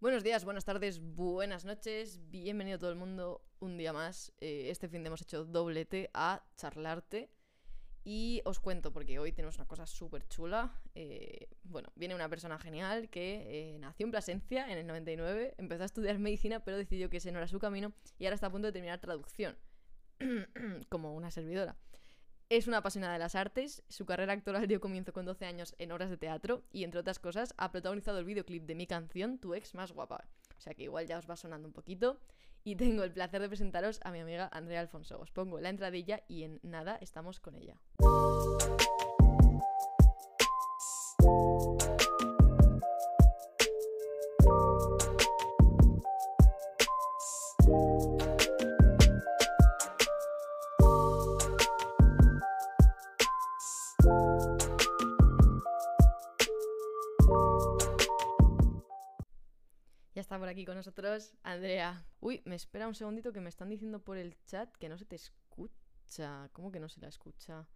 Buenos días, buenas tardes, buenas noches, bienvenido todo el mundo un día más. Eh, este fin de hemos hecho doblete a charlarte y os cuento porque hoy tenemos una cosa súper chula. Eh, bueno, viene una persona genial que eh, nació en Plasencia en el 99, empezó a estudiar medicina pero decidió que ese no era su camino y ahora está a punto de terminar traducción como una servidora. Es una apasionada de las artes, su carrera actoral dio comienzo con 12 años en obras de teatro y, entre otras cosas, ha protagonizado el videoclip de mi canción Tu ex más guapa. O sea que igual ya os va sonando un poquito. Y tengo el placer de presentaros a mi amiga Andrea Alfonso. Os pongo la entradilla y en nada estamos con ella. Por aquí con nosotros Andrea. Uy, me espera un segundito que me están diciendo por el chat que no se te escucha. ¿Cómo que no se la escucha?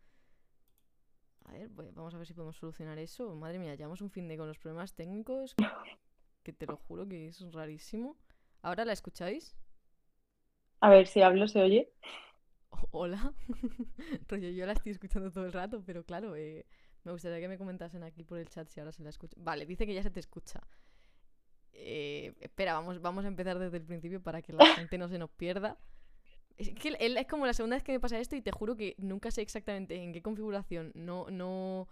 A ver, vamos a ver si podemos solucionar eso. Madre mía, llevamos un fin de con los problemas técnicos. Que te lo juro que es rarísimo. ¿Ahora la escucháis? A ver, si hablo, ¿se oye? Hola. Rollo, yo la estoy escuchando todo el rato, pero claro, eh, me gustaría que me comentasen aquí por el chat si ahora se la escucha. Vale, dice que ya se te escucha. Eh, espera, vamos, vamos a empezar desde el principio para que la gente no se nos pierda. Es que él- es como la segunda vez que me pasa esto y te juro que nunca sé exactamente en qué configuración no, no,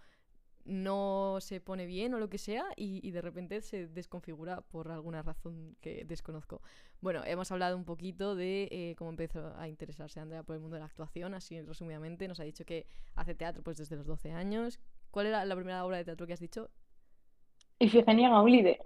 no se pone bien o lo que sea y, de repente se desconfigura por alguna razón que desconozco. Bueno, hemos hablado un poquito de eh, cómo empezó a interesarse Andrea por el mundo de la actuación, así resumidamente. Nos ha dicho que hace teatro pues desde los 12 años. ¿Cuál era la primera obra de teatro que has dicho? Ifigenia Gaulide.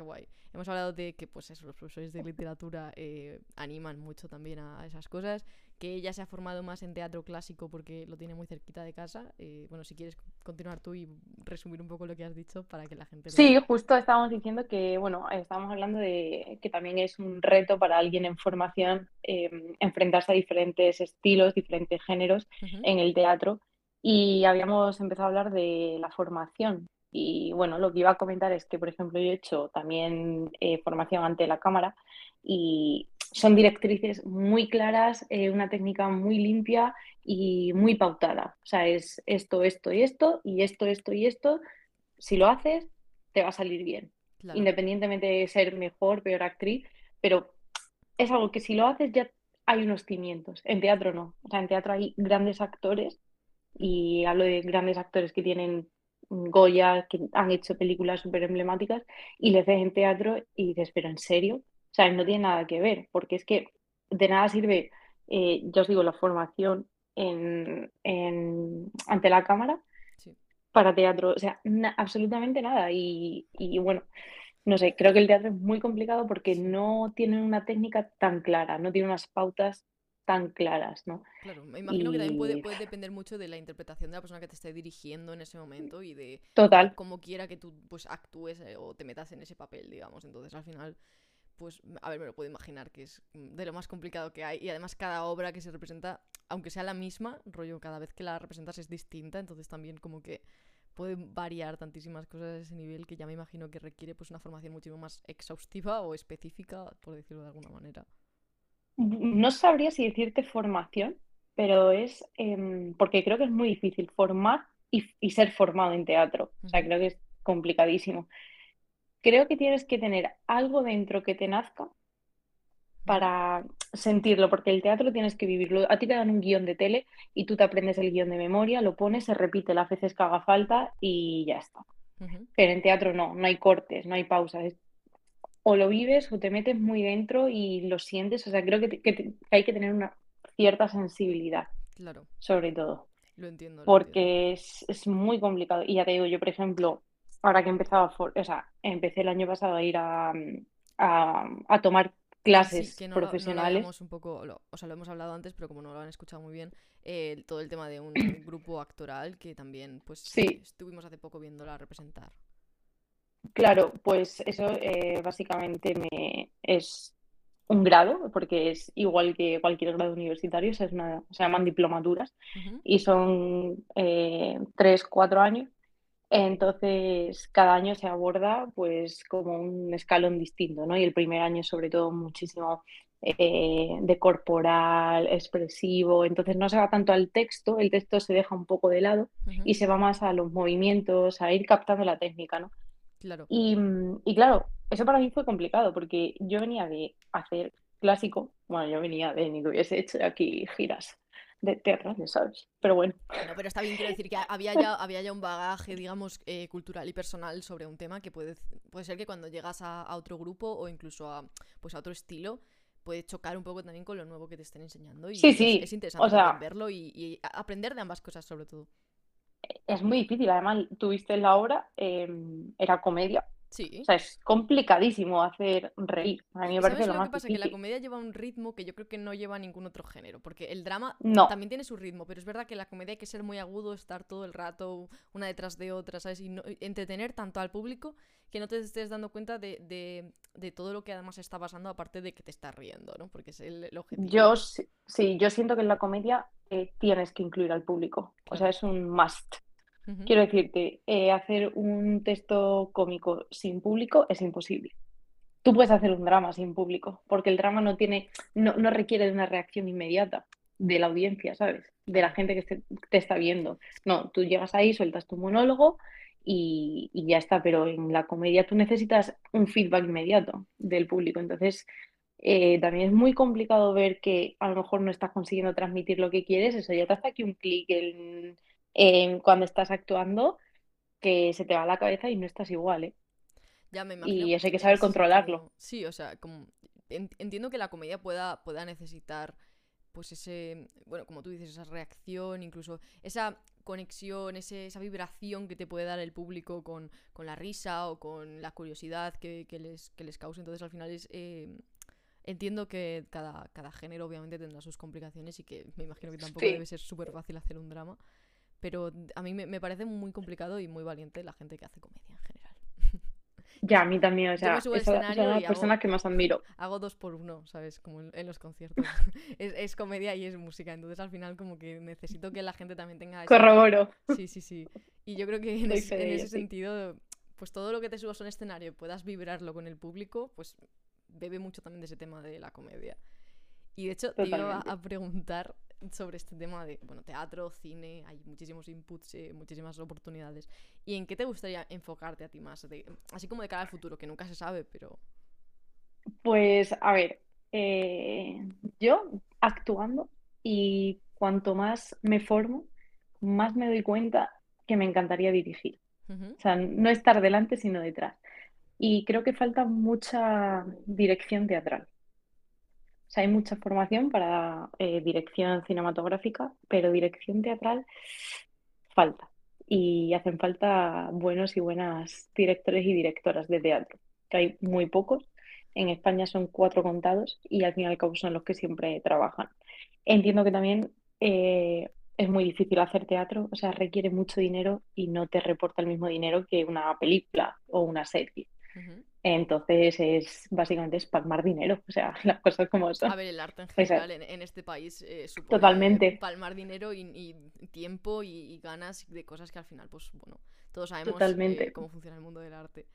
Qué guay. Hemos hablado de que, pues eso, los profesores de literatura eh, animan mucho también a esas cosas. Que ella se ha formado más en teatro clásico porque lo tiene muy cerquita de casa. Eh, bueno, si quieres continuar tú y resumir un poco lo que has dicho para que la gente lo... Sí, justo estábamos diciendo que, bueno, estábamos hablando de que también es un reto para alguien en formación eh, enfrentarse a diferentes estilos, diferentes géneros en el teatro. Y habíamos empezado a hablar de la formación. Y bueno, lo que iba a comentar es que, por ejemplo, yo he hecho también eh, formación ante la cámara y son directrices muy claras, eh, una técnica muy limpia y muy pautada. O sea, es esto, esto y esto, y esto, esto y esto. Si lo haces, te va a salir bien, Claro. independientemente de ser mejor, peor actriz, pero es algo que si lo haces ya hay unos cimientos. En teatro no. O sea, en teatro hay grandes actores y hablo de grandes actores que tienen Goya, que han hecho películas súper emblemáticas y les ves en teatro y dices, pero ¿en serio? O sea, no tiene nada que ver, porque es que de nada sirve, eh, yo os digo, la formación en, en- ante la cámara Sí. para teatro, o sea, na- absolutamente nada. Y, y bueno, no sé, creo que el teatro es muy complicado porque no tiene una técnica tan clara, no tiene unas pautas tan claras, ¿no? Claro, me imagino que también puede, puede depender mucho de la interpretación de la persona que te esté dirigiendo en ese momento y de total, cómo quiera que tú pues actúes eh, o te metas en ese papel, digamos. Entonces, al final, pues, a ver, me lo puedo imaginar que es mm, de lo más complicado que hay. Y además, cada obra que se representa, aunque sea la misma, rollo, cada vez que la representas es distinta. Entonces, también como que pueden variar tantísimas cosas a ese nivel que ya me imagino que requiere pues una formación muchísimo más exhaustiva o específica, por decirlo de alguna manera. No sabría si decirte formación, pero es em, porque creo que es muy difícil formar y, y ser formado en teatro. O sea, creo que es complicadísimo. Creo que tienes que tener algo dentro que te nazca para sentirlo, porque el teatro tienes que vivirlo. A ti te dan un guion de tele y tú te aprendes el guion de memoria, lo pones, se repite las veces que haga falta y ya está. Pero en teatro no, no hay cortes, no hay pausas. es- o lo vives o te metes muy dentro y lo sientes. O sea, creo que, te- que te- que hay que tener una cierta sensibilidad, Claro, sobre todo, lo entiendo, lo entiendo. porque es, es muy complicado. Y ya te digo, yo, por ejemplo, ahora que he empezado, a for- o sea, empecé el año pasado a ir a, a, a tomar sí, clases que no lo, no lo profesionales. habíamos un poco, lo- o sea, lo hemos hablado antes, pero como no lo han escuchado muy bien, eh, todo el tema de un grupo actoral que también, pues, Sí, estuvimos hace poco viéndola representar. Claro, pues eso eh, básicamente me, es un grado, porque es igual que cualquier grado universitario, o sea, es una, se llaman diplomaturas y son eh, tres, cuatro años. Entonces, cada año se aborda pues como un escalón distinto, ¿no? Y el primer año sobre todo muchísimo eh, de corporal, expresivo, entonces no se va tanto al texto, el texto se deja un poco de lado y se va más a los movimientos, a ir captando la técnica, ¿no? Claro. Y, mm, y claro, eso para mí fue complicado porque yo venía de hacer clásico, bueno, yo venía de ni que hubiese hecho aquí giras de teatrales, ¿sabes? Pero bueno, No, pero está bien, quiero decir que había ya, había ya un bagaje, digamos, eh, cultural y personal sobre un tema que puede, puede ser que cuando llegas a, a otro grupo o incluso a, pues a otro estilo, puede chocar un poco también con lo nuevo que te estén enseñando y sí, es, sí, es o interesante también sea, verlo y, y aprender de ambas cosas sobre todo. Es muy difícil, además tuviste la obra, em, era comedia, o Sí. sea, es complicadísimo hacer reír, a mí Eh, me parece ¿Sabes lo lo que más pasa? Que la difícil. comedia lleva un ritmo que yo creo que no lleva ningún otro género, porque el drama No, también tiene su ritmo, pero es verdad que la comedia hay que ser muy agudo, estar todo el rato una detrás de otra, ¿sabes? Y no- entretener tanto al público que no te estés dando cuenta de, de- de todo lo que además está pasando, aparte de que te estás riendo, ¿no? Porque es el, el objetivo. yo sí, yo siento que en la comedia eh, tienes que incluir al público, o sea, es un must. Quiero decirte, eh, hacer un texto cómico sin público es imposible. Tú puedes hacer un drama sin público, porque el drama no tiene, no, no requiere de una reacción inmediata de la audiencia, ¿sabes? De la gente que te, te está viendo. No, tú llegas ahí, sueltas tu monólogo y, y ya está, pero en la comedia tú necesitas un feedback inmediato del público. Entonces, eh, también es muy complicado ver que a lo mejor no estás consiguiendo transmitir lo que quieres, eso ya te hace aquí un clic en, en cuando estás actuando que se te va la cabeza y no estás igual, ¿eh? Ya me imagino Y eso hay que saber controlarlo. Sí, o sea, como en- entiendo que la comedia pueda, pueda necesitar, pues ese, bueno, como tú dices, esa reacción, incluso esa conexión, ese- esa vibración que te puede dar el público con, con la risa o con la curiosidad que, que les, que les causa. Entonces, al final es... eh, Entiendo que cada, cada género obviamente tendrá sus complicaciones y que me imagino que tampoco Sí, debe ser súper fácil hacer un drama, pero a mí me, me parece muy complicado y muy valiente la gente que hace comedia en general. ya, a mí también, o sea, es y persona que más admiro. hago dos por uno, ¿sabes? Como en, en los conciertos. Es, es comedia y es música, entonces al final como que necesito que la gente también tenga esa... Corroboro, Sí, sí, sí. Y yo creo que en, es- en ese sí. sentido, pues todo lo que te subas a un escenario puedas vibrarlo con el público, pues bebe mucho también de ese tema de la comedia. Y de hecho te iba a, preguntar sobre este tema de, bueno, teatro, cine, hay muchísimos inputs, eh, muchísimas oportunidades. ¿Y en qué te gustaría enfocarte a ti más? De- así como de cara al futuro, que nunca se sabe, pero... Pues, a ver, eh, yo actuando y cuanto más me formo, más me doy cuenta que me encantaría dirigir. O sea, no estar delante, sino detrás. Y creo que falta mucha dirección teatral. O sea, hay mucha formación para eh, dirección cinematográfica, pero dirección teatral falta. Y hacen falta buenos y buenas directores y directoras de teatro, que hay muy pocos. En España son cuatro contados y al fin y al cabo son los que siempre trabajan. Entiendo que también eh, es muy difícil hacer teatro, o sea, requiere mucho dinero y no te reporta el mismo dinero que una película o una serie. Ujú. Entonces es básicamente es palmar dinero, o sea, las cosas como A son. ver, el arte en Esa- general en, en este país eh, supone totalmente, palmar dinero y, y tiempo y, y ganas de cosas que al final, pues bueno, todos sabemos eh, totalmente. cómo funciona el mundo del arte.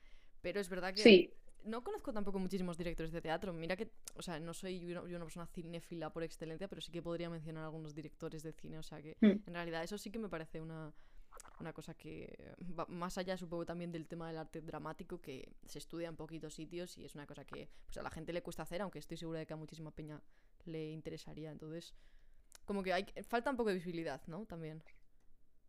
Pero es verdad que Sí, no conozco tampoco muchísimos directores de teatro. Mira que, o sea, no soy yo una persona cinéfila por excelencia, pero sí que podría mencionar algunos directores de cine. O sea que mm, en realidad eso sí que me parece una, una cosa que va más allá, supongo, también del tema del arte dramático, que se estudia en poquitos sitios y es una cosa que pues, a la gente le cuesta hacer, aunque estoy segura de que a muchísima peña le interesaría. Entonces, como que hay, falta un poco de visibilidad, ¿no? También.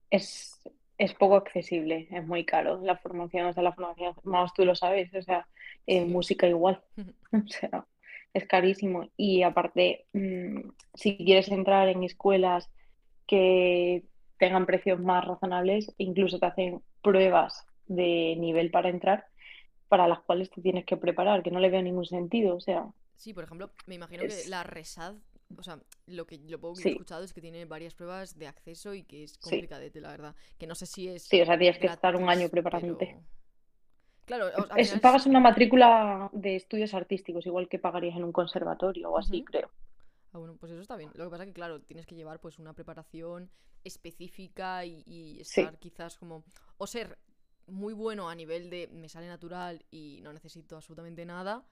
es, es poco accesible, es muy caro la formación, o sea, la formación, más tú lo sabes, o sea, Sí. música igual, o sea, es carísimo. Y aparte, mm, si quieres entrar en escuelas que tengan precios más razonables, incluso te hacen pruebas de nivel para entrar, para las cuales te tienes que preparar, que no le veo ningún sentido, o sea, Sí, por ejemplo, me imagino que la RESAD, o sea, lo que lo poco que he escuchado es que tiene varias pruebas de acceso y que es sí, complicadete, la verdad. Que no sé si es sí, o sea, tienes que estar un año preparándote. pero... Claro, Es, pagas una matrícula de estudios artísticos, igual que pagarías en un conservatorio o así, creo. Ah, bueno, pues eso está bien. Lo que pasa que, claro, tienes que llevar pues una preparación específica y, y Sí, estar quizás como... O ser muy bueno a nivel de me sale natural y no necesito absolutamente nada,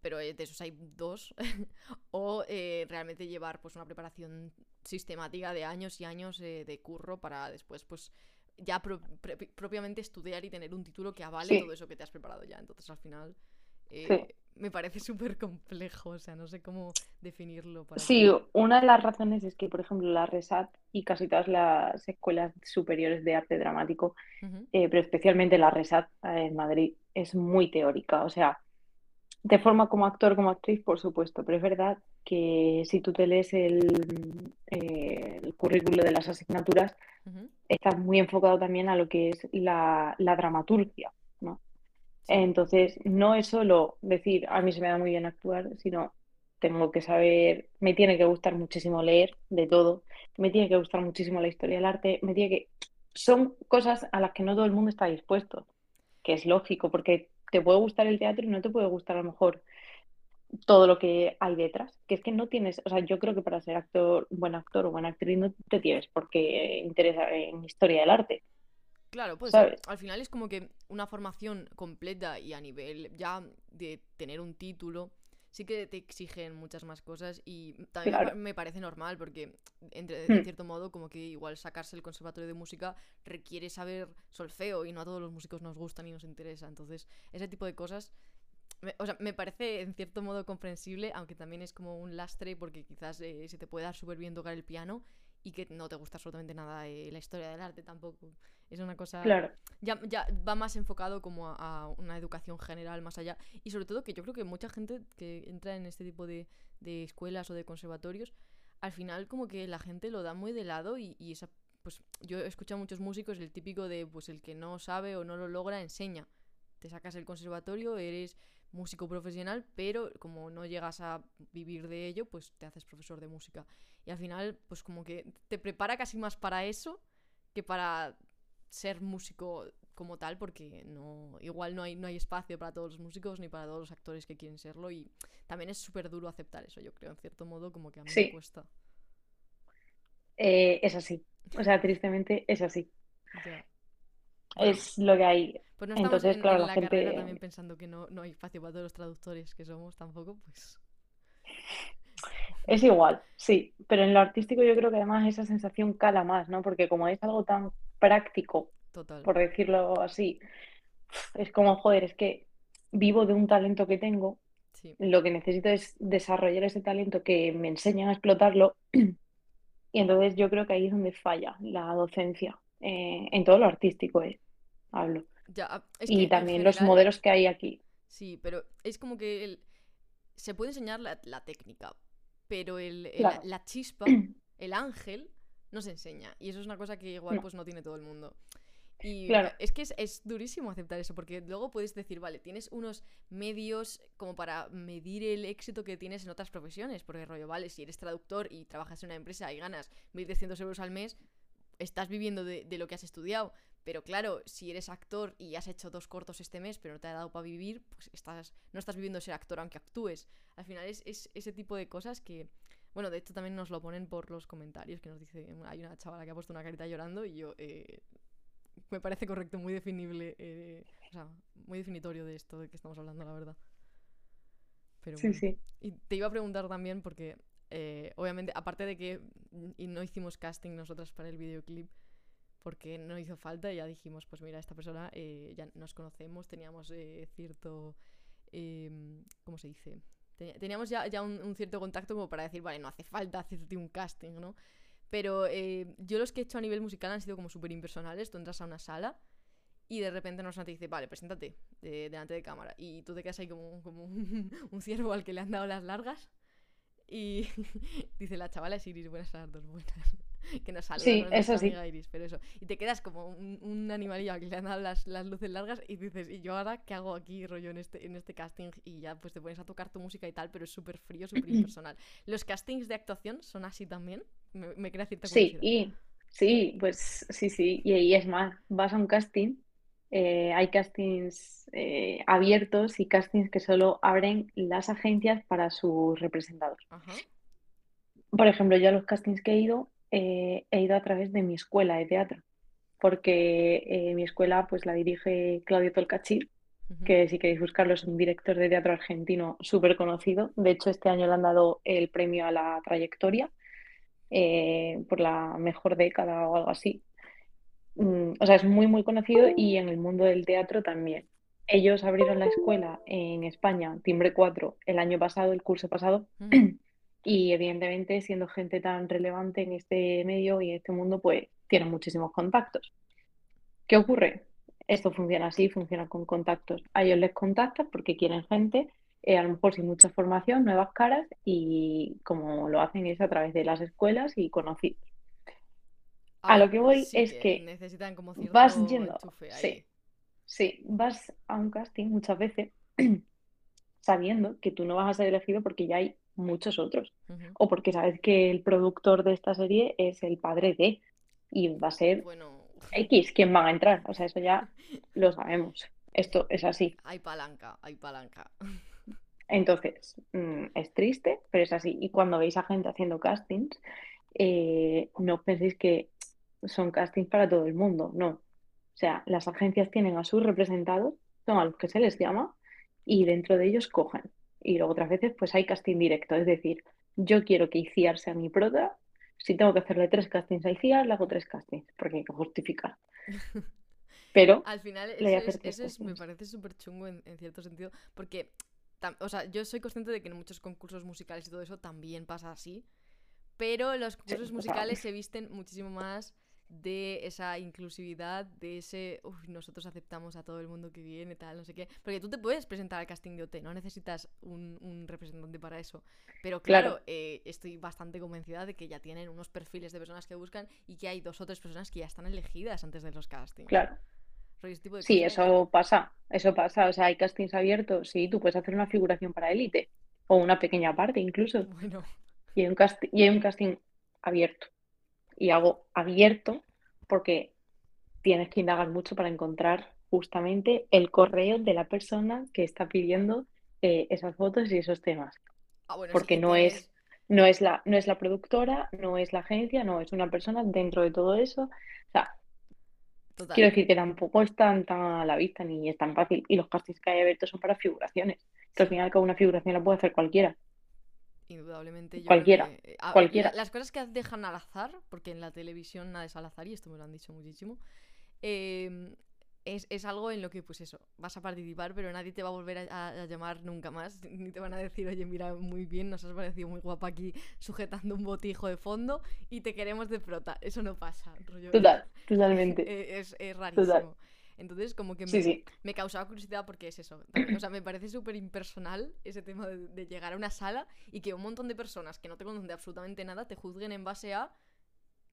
pero de esos hay dos, o eh, realmente llevar pues una preparación sistemática de años y años eh, de curro para después pues ya propiamente estudiar y tener un título que avale todo eso que te has preparado ya. Entonces al final eh, me parece súper complejo, o sea, no sé cómo definirlo. Para sí, una de las razones es que, por ejemplo, la RESAT y casi todas las escuelas superiores de arte dramático, pero especialmente la RESAT en Madrid, es muy teórica, o sea de forma como actor, como actriz, por supuesto, pero es verdad que si tú te lees el, eh, el currículo de las asignaturas, está muy enfocado también a lo que es la, dramaturgia, ¿no? Entonces, no es solo decir, a mí se me da muy bien actuar, sino tengo que saber, me tiene que gustar muchísimo leer de todo, me tiene que gustar muchísimo la historia del arte, me tiene que... Son cosas a las que no todo el mundo está dispuesto, que es lógico, porque te puede gustar el teatro y no te puede gustar a lo mejor todo lo que hay detrás. Que es que no tienes, o sea, yo creo que para ser actor, buen actor o buena actriz no te tienes por qué interesar en historia del arte. Claro, pues al final es como que una formación completa y a nivel ya de tener un título sí que te exigen muchas más cosas y también me parece normal porque entre, de hmm. cierto modo como que igual sacarse el conservatorio de música requiere saber solfeo y no a todos los músicos nos gustan y nos interesa. Entonces, ese tipo de cosas me, o sea, me parece en cierto modo comprensible, aunque también es como un lastre porque quizás eh, se te puede dar súper bien tocar el piano y que no te gusta absolutamente nada eh, la historia del arte tampoco. Es una cosa... Claro. Ya, ya va más enfocado como a, una educación general más allá. Y sobre todo que yo creo que mucha gente que entra en este tipo de, de escuelas o de conservatorios, al final como que la gente lo da muy de lado y, y esa... Pues yo he escuchado a muchos músicos el típico de pues el que no sabe o no lo logra enseña. Te sacas el conservatorio, eres músico profesional, pero como no llegas a vivir de ello, pues te haces profesor de música. Y al final, pues como que te prepara casi más para eso que para ser músico como tal, porque no, igual no hay, no hay espacio para todos los músicos ni para todos los actores que quieren serlo. Y también es súper duro aceptar eso, yo creo, en cierto modo, como que a mí me cuesta. Eh, es así. O sea, tristemente es así. Es lo que hay. Pues no Entonces, claro, la, gente... carrera también pensando que no, no hay espacio para todos los traductores que somos tampoco, pues... Es igual, sí, pero en lo artístico yo creo que además esa sensación cala más, ¿no? Porque como es algo tan práctico, por decirlo así, es como, joder, es que vivo de un talento que tengo, lo que necesito es desarrollar ese talento que me enseñan a explotarlo, y entonces yo creo que ahí es donde falla la docencia, eh, en todo lo artístico, eh, hablo. Ah, y también los modelos que hay aquí. Sí, pero es como que se puede enseñar la, técnica, pero el, la chispa, el ángel, no se enseña. Y eso es una cosa que igual pues no tiene todo el mundo. Y es que es, durísimo aceptar eso, porque luego puedes decir, vale, tienes unos medios como para medir el éxito que tienes en otras profesiones, porque rollo, vale, si eres traductor y trabajas en una empresa y ganas 1.300 euros al mes, estás viviendo de, de, lo que has estudiado. Pero claro, si eres actor y has hecho dos cortos este mes, pero no te ha dado para vivir, pues estás, no estás viviendo ser actor aunque actúes. Al final es, es ese tipo de cosas que bueno, de hecho también nos lo ponen por los comentarios, que nos dice, hay una chavala que ha puesto una carita llorando y yo, eh, me parece correcto, muy definible, eh, o sea, muy definitorio de esto de que estamos hablando, la verdad. Pero sí, sí. Y te iba a preguntar también porque, eh, obviamente, aparte de que no hicimos casting nosotras para el videoclip, porque no hizo falta, ya dijimos, pues mira, esta persona ya nos conocemos, teníamos cierto, em, ¿cómo se dice? Teníamos ya, ya un, cierto contacto como para decir, vale, no hace falta hacerte un casting, ¿no? Pero eh, yo los que he hecho a nivel musical han sido como súper impersonales. Tú entras a una sala y de repente nos te dice, vale, preséntate delante de cámara. Y tú te quedas ahí como, como un, ciervo al que le han dado las largas. Y dice la chavala es Iris, buenas tardes, buenas. que no sale. Sí, eso sí. pero eso. Y te quedas como un, animalillo al que le han dado las, las, luces largas y dices, ¿y yo ahora qué hago aquí, rollo, en este, en este casting? Y ya pues te pones a tocar tu música y tal, pero es súper frío, súper impersonal. ¿Los castings de actuación son así también? Me, me crea cierta Sí, y, sí, pues sí, sí. Y, y, es más, vas a un casting, eh, hay castings eh, abiertos y castings que solo abren las agencias para sus representados. Por ejemplo, yo a los castings que he ido, eh, he ido a través de mi escuela de teatro. porque eh, mi escuela pues la dirige Claudio Tolcachir, que si queréis buscarlo es un director de teatro argentino súper conocido. De hecho, este año le han dado el premio a la trayectoria eh, por la mejor década o algo así. Mm, o sea, es muy, muy conocido y en el mundo del teatro también. Ellos abrieron la escuela en España, Timbre 4, el año pasado, el curso pasado. Y evidentemente siendo gente tan relevante en este medio y en este mundo, pues tienen muchísimos contactos. ¿Qué ocurre? Esto funciona así, funciona con contactos. A ellos les contactan porque quieren gente, eh, a lo mejor sin mucha formación, nuevas caras, y como lo hacen es a través de las escuelas y conocidos. A Ah, lo que voy sí es que necesitan como vas yendo, sí, sí, vas a un casting muchas veces sabiendo que tú no vas a ser elegido porque ya hay muchos otros, o porque sabes que el productor de esta serie es el padre de, y va a ser Bueno, X quien van a entrar, o sea, eso ya lo sabemos, esto es así. hay palanca, hay palanca. Entonces, mm, es triste, pero es así. Y cuando veis a gente haciendo castings, eh, no penséis que son castings para todo el mundo, no. O sea, las agencias tienen a sus representados, son a los que se les llama, y dentro de ellos cogen. Y luego otras veces, pues hay casting directo, es decir, yo quiero que Iciar sea mi prota, si tengo que hacerle tres castings a Iciar, le hago tres castings, porque hay que justificar. Pero Al final, eso es, eso es- me parece súper chungo en, en cierto sentido, porque, tam- o sea, yo soy consciente de que en muchos concursos musicales y todo eso también pasa así, pero los concursos Sí, musicales se visten muchísimo más de esa inclusividad, de ese, uff, nosotros aceptamos a todo el mundo que viene, tal, no sé qué, porque tú te puedes presentar al casting de OT, no necesitas un, un representante para eso, pero claro, Claro. eh, estoy bastante convencida de que ya tienen unos perfiles de personas que buscan y que hay dos o tres personas que ya están elegidas antes de los castings. Claro. Tipo de Sí, eso pasa, eso pasa. O sea, hay castings abiertos, sí, tú puedes hacer una figuración para élite o una pequeña parte incluso. Bueno, Y hay un y hay un casting abierto. Y hago abierto porque tienes que indagar mucho para encontrar justamente el correo de la persona que está pidiendo eh, esas fotos y esos temas. ah, bueno, Porque no es, no es la, no es la productora, no es la agencia, no, es una persona dentro de todo eso. O sea, Total. Quiero decir que tampoco es tan, tan a la vista ni es tan fácil. Y los castings que hay abiertos son para figuraciones. Que al final cabo una figuración la puede hacer cualquiera. Indudablemente, yo Cualquiera, que, eh, a- cualquiera. la- las cosas que dejan al azar, porque en la televisión nada es al azar, y esto me lo han dicho muchísimo, eh, es, es algo en lo que, pues eso, vas a participar, pero nadie te va a volver a, llamar nunca más, ni te van a decir, oye, mira, muy bien, nos has parecido muy guapa aquí sujetando un botijo de fondo y te queremos de prota. Eso no pasa, rollo. Total, totalmente. Es, es rarísimo. Entonces, como que me, Sí, sí. me causaba curiosidad porque es eso. también, o sea, me parece súper impersonal ese tema de, de llegar a una sala y que un montón de personas que no te conocen de absolutamente nada te juzguen en base a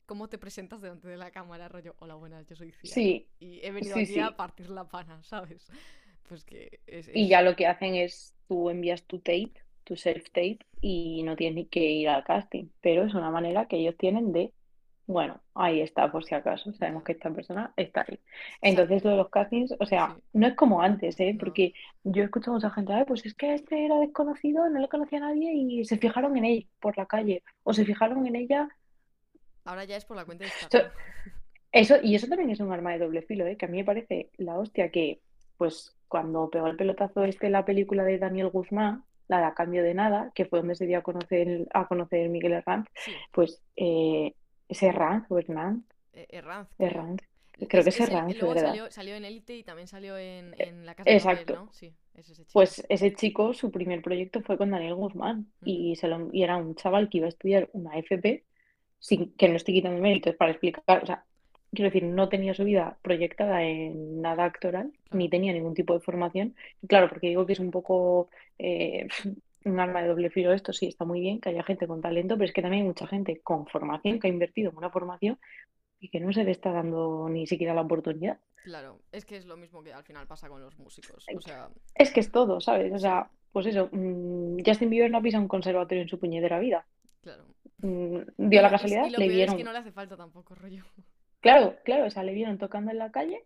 cómo te presentas delante de la cámara, rollo, hola, buenas, yo soy Cia. Sí. Y he venido aquí a partir la pana, ¿sabes? Pues que es... Y es- ya lo que hacen es tú envías tu tape, tu self-tape, y no tienes ni que ir al casting. Pero es una manera que ellos tienen de, bueno, ahí está por si acaso. Sabemos que esta persona está ahí. Entonces, lo de los castings, o sea, no es como antes, ¿eh? Porque yo he escuchado a mucha gente, Ay, pues es que este era desconocido, no le conocía a nadie y se fijaron en él por la calle. O se fijaron en ella. Ahora ya es por la cuenta de Instagram. Eso, y eso también es un arma de doble filo, ¿eh? Que a mí me parece la hostia que, pues, cuando pegó el pelotazo este la película de Daniel Guzmán, la de A Cambio de Nada, que fue donde se dio a conocer, a conocer Miguel Herranz, Sí, pues eh, ese Herranz o Hernández, eh, Herranz. creo. Creo que es el- Luego ¿verdad? salió, salió en Elite y también salió en, en La Casa de exacto. Papel, ¿no? Sí, es ese chico. Pues ese chico, su primer proyecto fue con Daniel Guzmán y, se lo- y era un chaval que iba a estudiar una FP, sin, que no estoy quitando méritos para explicar, o sea, quiero decir, no tenía su vida proyectada en nada actoral, ni tenía ningún tipo de formación. Y claro, porque digo que es un poco eh, un arma de doble filo esto, sí, está muy bien que haya gente con talento, pero es que también hay mucha gente con formación que ha invertido en una formación y que no se le está dando ni siquiera la oportunidad. Claro, es que es lo mismo que al final pasa con los músicos. O sea, Es que es todo, ¿sabes? O sea, pues eso, mm, Justin Bieber no ha pisado un conservatorio en su puñetera vida. claro. Mm, dio la casualidad, y lo le peor es que no le hace falta tampoco, rollo. claro, claro, o sea, le vieron tocando en la calle,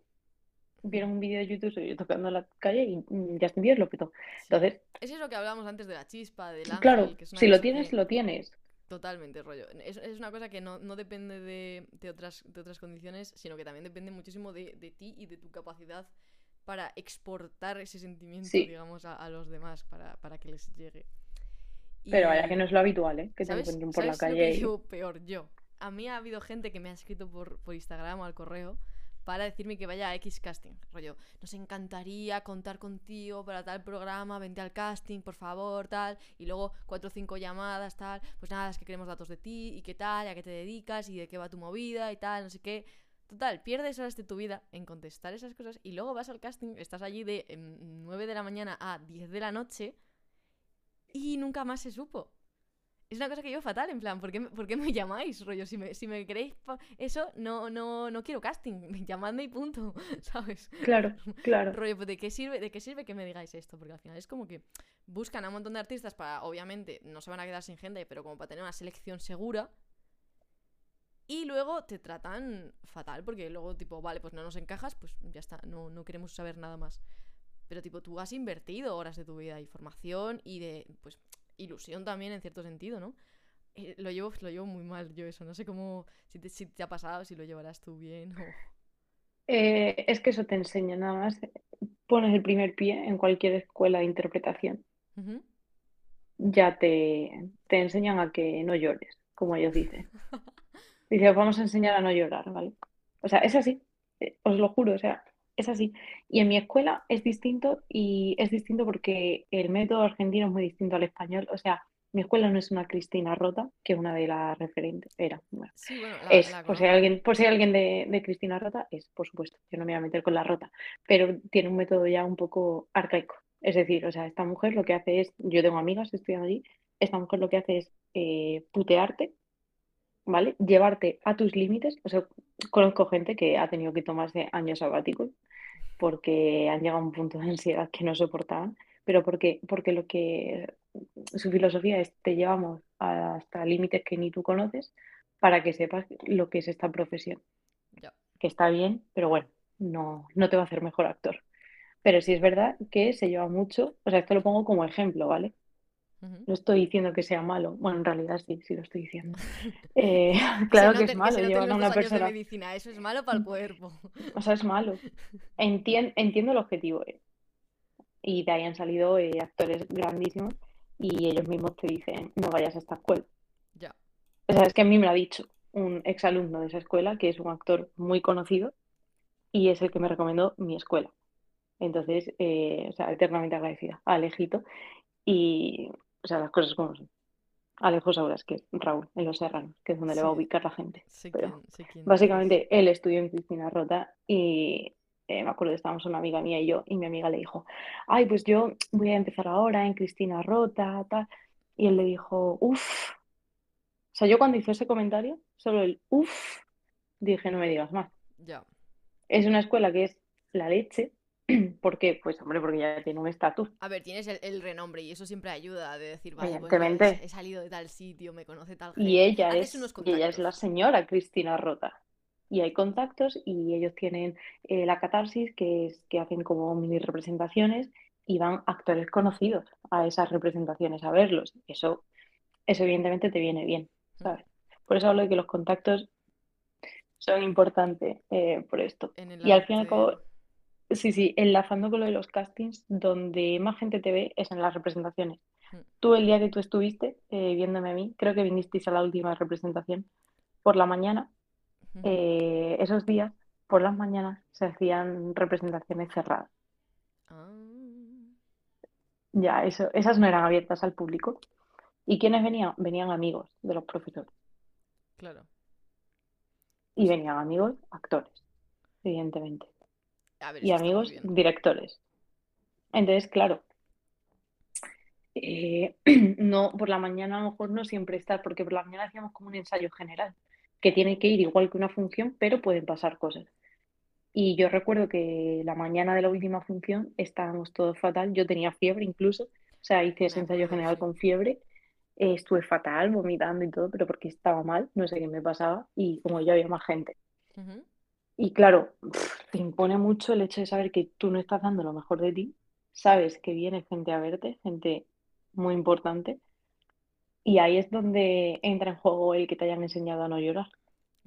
vieron un vídeo de YouTube suyo tocando en la calle y mm, Justin Bieber lo petó. Sí. Entonces, Es eso que hablábamos antes de la chispa, del ángel, claro, que es una si lo tienes, que- lo tienes. Totalmente, rollo. Es, es una cosa que no, no depende de, de otras, de otras condiciones, sino que también depende muchísimo de, de ti y de tu capacidad para exportar ese sentimiento, Sí. digamos, a, a los demás, para, para que les llegue. Pero vaya que no es lo habitual, ¿eh? Que te encuentren por la ¿Sabes lo calle que y... peor yo? A mí ha habido gente que me ha escrito por, por Instagram o al correo para decirme que vaya a X casting. Rollo, nos encantaría contar contigo para tal programa, vente al casting, por favor, tal. Y luego cuatro o cinco llamadas, tal. Pues nada, es que queremos datos de ti y qué tal, a qué te dedicas y de qué va tu movida y tal, no sé qué. Total, pierdes horas de tu vida en contestar esas cosas y luego vas al casting, estás allí de em, 9 de la mañana a 10 de la noche y nunca más se supo. Es una cosa que yo fatal, en plan, ¿por qué, me- por qué me llamáis, rollo? Si me, si me queréis eso, no, no, no quiero casting, llamadme y punto, ¿sabes? Claro, claro. Rollo, pues, ¿de qué sirve, de qué sirve que me digáis esto? Porque al final es como que buscan a un montón de artistas para, obviamente, no se van a quedar sin gente, pero como para tener una selección segura. Y luego te tratan fatal, porque luego, tipo, vale, pues no nos encajas, pues ya está, no, no queremos saber nada más. Pero, tipo, tú has invertido horas de tu vida y formación y de, pues, ilusión también en cierto sentido, ¿no? Eh, lo, llevo, lo llevo muy mal yo eso, no sé cómo, si te, si te ha pasado, si lo llevarás tú bien o... Eh, es que eso te enseña nada más. Pones el primer pie en cualquier escuela de interpretación. Ya te, te enseñan a que no llores, como ellos dicen. Dice, vamos a enseñar a no llorar, ¿vale? O sea, es así, eh, os lo juro, o sea, es así. Y en mi escuela es distinto y es distinto porque el método argentino es muy distinto al español. O sea, mi escuela no es una Cristina Rota, que una de las referentes era. bueno, Sí, bueno, la, es, la por si hay alguien, por si hay alguien de, de Cristina Rota, es, por supuesto, yo no me voy a meter con la Rota, pero tiene un método ya un poco arcaico. Es decir, o sea, esta mujer lo que hace es, yo tengo amigas estudiando allí, esta mujer lo que hace es eh, putearte, ¿vale? Llevarte a tus límites. O sea, conozco gente que ha tenido que tomarse años sabáticos porque han llegado a un punto de ansiedad que no soportaban, pero porque, porque lo que su filosofía es te llevamos hasta límites que ni tú conoces para que sepas lo que es esta profesión, que está bien, pero bueno, no, no te va a hacer mejor actor. Pero sí es verdad que se lleva mucho, o sea, esto lo pongo como ejemplo, ¿vale? No estoy diciendo que sea malo, bueno, en realidad sí, sí lo estoy diciendo. Eh, claro que es malo, noten llevan a una años de persona, medicina, eso es malo para el cuerpo. o sea, es malo. Entien- entiendo el objetivo, eh, y de ahí han salido eh, actores grandísimos y ellos mismos te dicen, no vayas a esta escuela. Ya. O sea, es que a mí me lo ha dicho un exalumno de esa escuela, que es un actor muy conocido, y es el que me recomendó mi escuela. Entonces, eh, o sea, eternamente agradecida a Alejito. Y, o sea, las cosas como son. Alejo Sauras, que es Raúl, en Los Serranos, que es donde le va a Sí, ubicar la gente. sé Pero básicamente él estudió en Cristina Rota y eh, me acuerdo que estábamos una amiga mía y yo, y mi amiga le dijo, ay, pues yo voy a empezar ahora en Cristina Rota, tal. Y él le dijo, uff. O sea, yo cuando hizo ese comentario, solo el uff, dije, no me digas más. Ya. Es una escuela que es la leche. ¿Por qué? Pues hombre, porque ya tiene un estatus. A ver, tienes el, el renombre y eso siempre ayuda de decir, vale, Evidentemente. he, he salido de tal sitio, me conoce tal Y gente. ella Haces es, y ella es la señora Cristina Rota. Y hay contactos y ellos tienen eh, la catarsis, que es que hacen como mini representaciones y van actores conocidos a esas representaciones a verlos. Eso, eso evidentemente te viene bien, Mm. ¿sabes? Por eso hablo de que los contactos son importantes eh, por esto. Y al fin y al cabo, sí, sí, enlazando con lo de los castings, donde más gente te ve es en las representaciones. Mm. Tú el día que tú estuviste eh, viéndome a mí, creo que vinisteis a la última representación por la mañana, eh, esos días, por las mañanas, se hacían representaciones cerradas. Ah, Ya, eso, esas no eran abiertas al público. ¿Y quiénes venían? Venían amigos de los profesores. claro. Y venían amigos actores, evidentemente. A ver, Y está amigos directores. Entonces, claro, eh, no, por la mañana a lo mejor no siempre estar, porque por la mañana hacíamos como un ensayo general, que tiene que ir igual que una función, pero pueden pasar cosas. Y yo recuerdo que la mañana de la última función estábamos todos fatal, yo tenía fiebre incluso, o sea, hice ese ensayo general con fiebre, eh, estuve fatal, vomitando y todo, pero porque estaba mal, no sé qué me pasaba, y como ya había más gente. Ujú. Y claro, te impone mucho el hecho de saber que tú no estás dando lo mejor de ti, sabes que viene gente a verte, gente muy importante, Y ahí es donde entra en juego el que te hayan enseñado a no llorar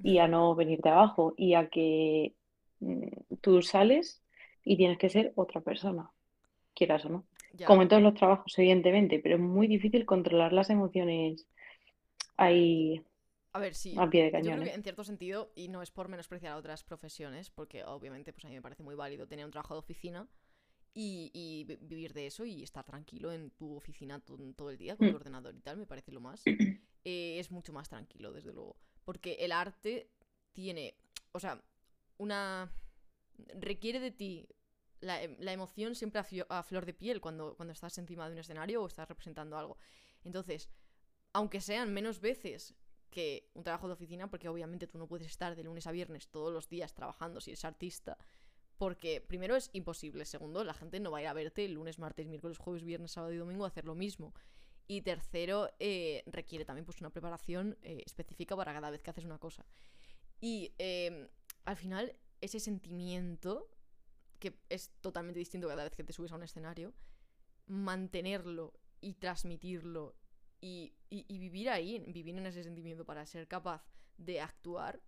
y a no venirte abajo y a que mm, tú sales y tienes que ser otra persona, quieras o no. Ya. Como en todos los trabajos, evidentemente, pero es muy difícil controlar las emociones ahí A ver, sí. a pie de Yo creo cañón, que en cierto sentido, y no es por menospreciar a otras profesiones, porque obviamente pues a mí me parece muy válido tener un trabajo de oficina y, y vi- vivir de eso y estar tranquilo en tu oficina to- todo, el día con tu Mm. ordenador y tal, me parece lo más. eh, es mucho más tranquilo, desde luego. Porque el arte tiene, o sea, una... requiere de ti la, em- la emoción siempre a, fio- a flor de piel cuando, cuando estás encima de un escenario o estás representando algo. Entonces, aunque sean menos veces que un trabajo de oficina, porque obviamente tú no puedes estar de lunes a viernes todos los días trabajando si eres artista, porque primero es imposible, segundo, la gente no va a ir a verte el lunes, martes, miércoles, jueves, viernes, sábado y domingo a hacer lo mismo. Y tercero, eh, requiere también pues una preparación eh, específica para cada vez que haces una cosa. Y eh, al final, ese sentimiento, que es totalmente distinto cada vez que te subes a un escenario, mantenerlo y transmitirlo y, y- y vivir ahí, vivir en ese sentimiento para ser capaz de actuar,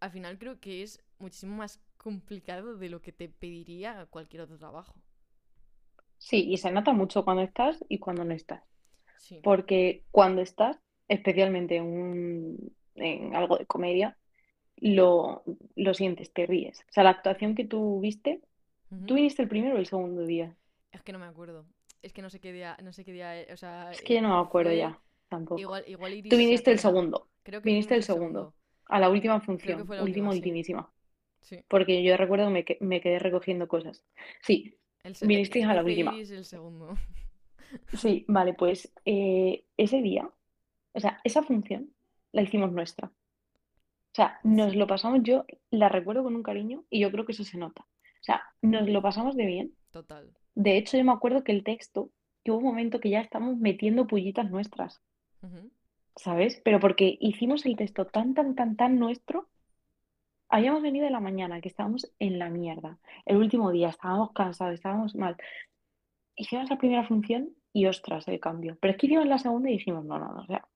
al final creo que es muchísimo más complicado de lo que te pediría cualquier otro trabajo. Sí, y se nota mucho cuando estás y cuando no estás. Sí. Porque cuando estás, especialmente en, un- en algo de comedia, lo, lo sientes, te ríes. O sea, la actuación que tú viste. ¿tú viniste el primero o el segundo día? Es que no me acuerdo. Es que no sé qué día, no sé qué día, eh, o sea, Es que yo no me eh, acuerdo fue ya, tampoco. igual, igual Iris Tú viniste el segundo, Creo que viniste el segundo, segundo. a la última Creo que función, fue la última, última, sí. ultimísima. Sí. Porque yo recuerdo que me, que- me quedé recogiendo cosas. Sí, El vinisteis a la última. Iris el segundo. Sí, vale, pues eh, ese día, o sea, esa función la hicimos nuestra. O sea, nos lo pasamos, yo la recuerdo con un cariño y yo creo que eso se nota. O sea, nos lo pasamos de bien. Total. De hecho, yo me acuerdo que el texto, que hubo un momento que ya estamos metiendo pullitas nuestras. ¿sabes? Pero porque hicimos el texto tan, tan, tan, tan nuestro. Habíamos venido de la mañana, que estábamos en la mierda. El último día estábamos cansados, estábamos mal. Hicimos la primera función y ostras, el cambio. Pero es que hicimos la segunda y dijimos, no, no, no, o sea,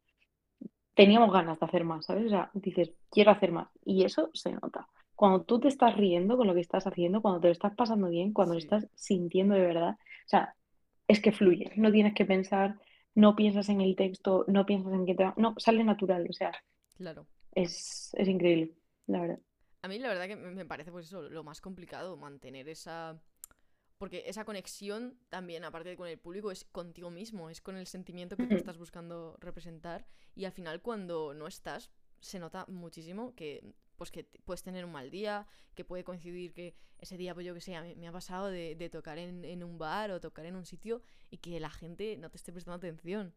teníamos ganas de hacer más, ¿sabes? O sea, dices, quiero hacer más. Y eso se nota. Cuando tú te estás riendo con lo que estás haciendo, cuando te lo estás pasando bien, cuando lo estás sintiendo de verdad, o sea, es que fluye. No tienes que pensar, no piensas en el texto, no piensas en qué te va. No, sale natural, o sea, Claro. es, es increíble, la verdad. A mí la verdad que me parece pues eso, lo más complicado, mantener esa... Porque esa conexión también, aparte de con el público, es contigo mismo, es con el sentimiento que tú estás buscando representar. Y al final cuando no estás, se nota muchísimo que pues que puedes tener un mal día, que puede coincidir que ese día, pues yo que sé, a mí me ha pasado de, de tocar en, en un bar o tocar en un sitio y que la gente no te esté prestando atención.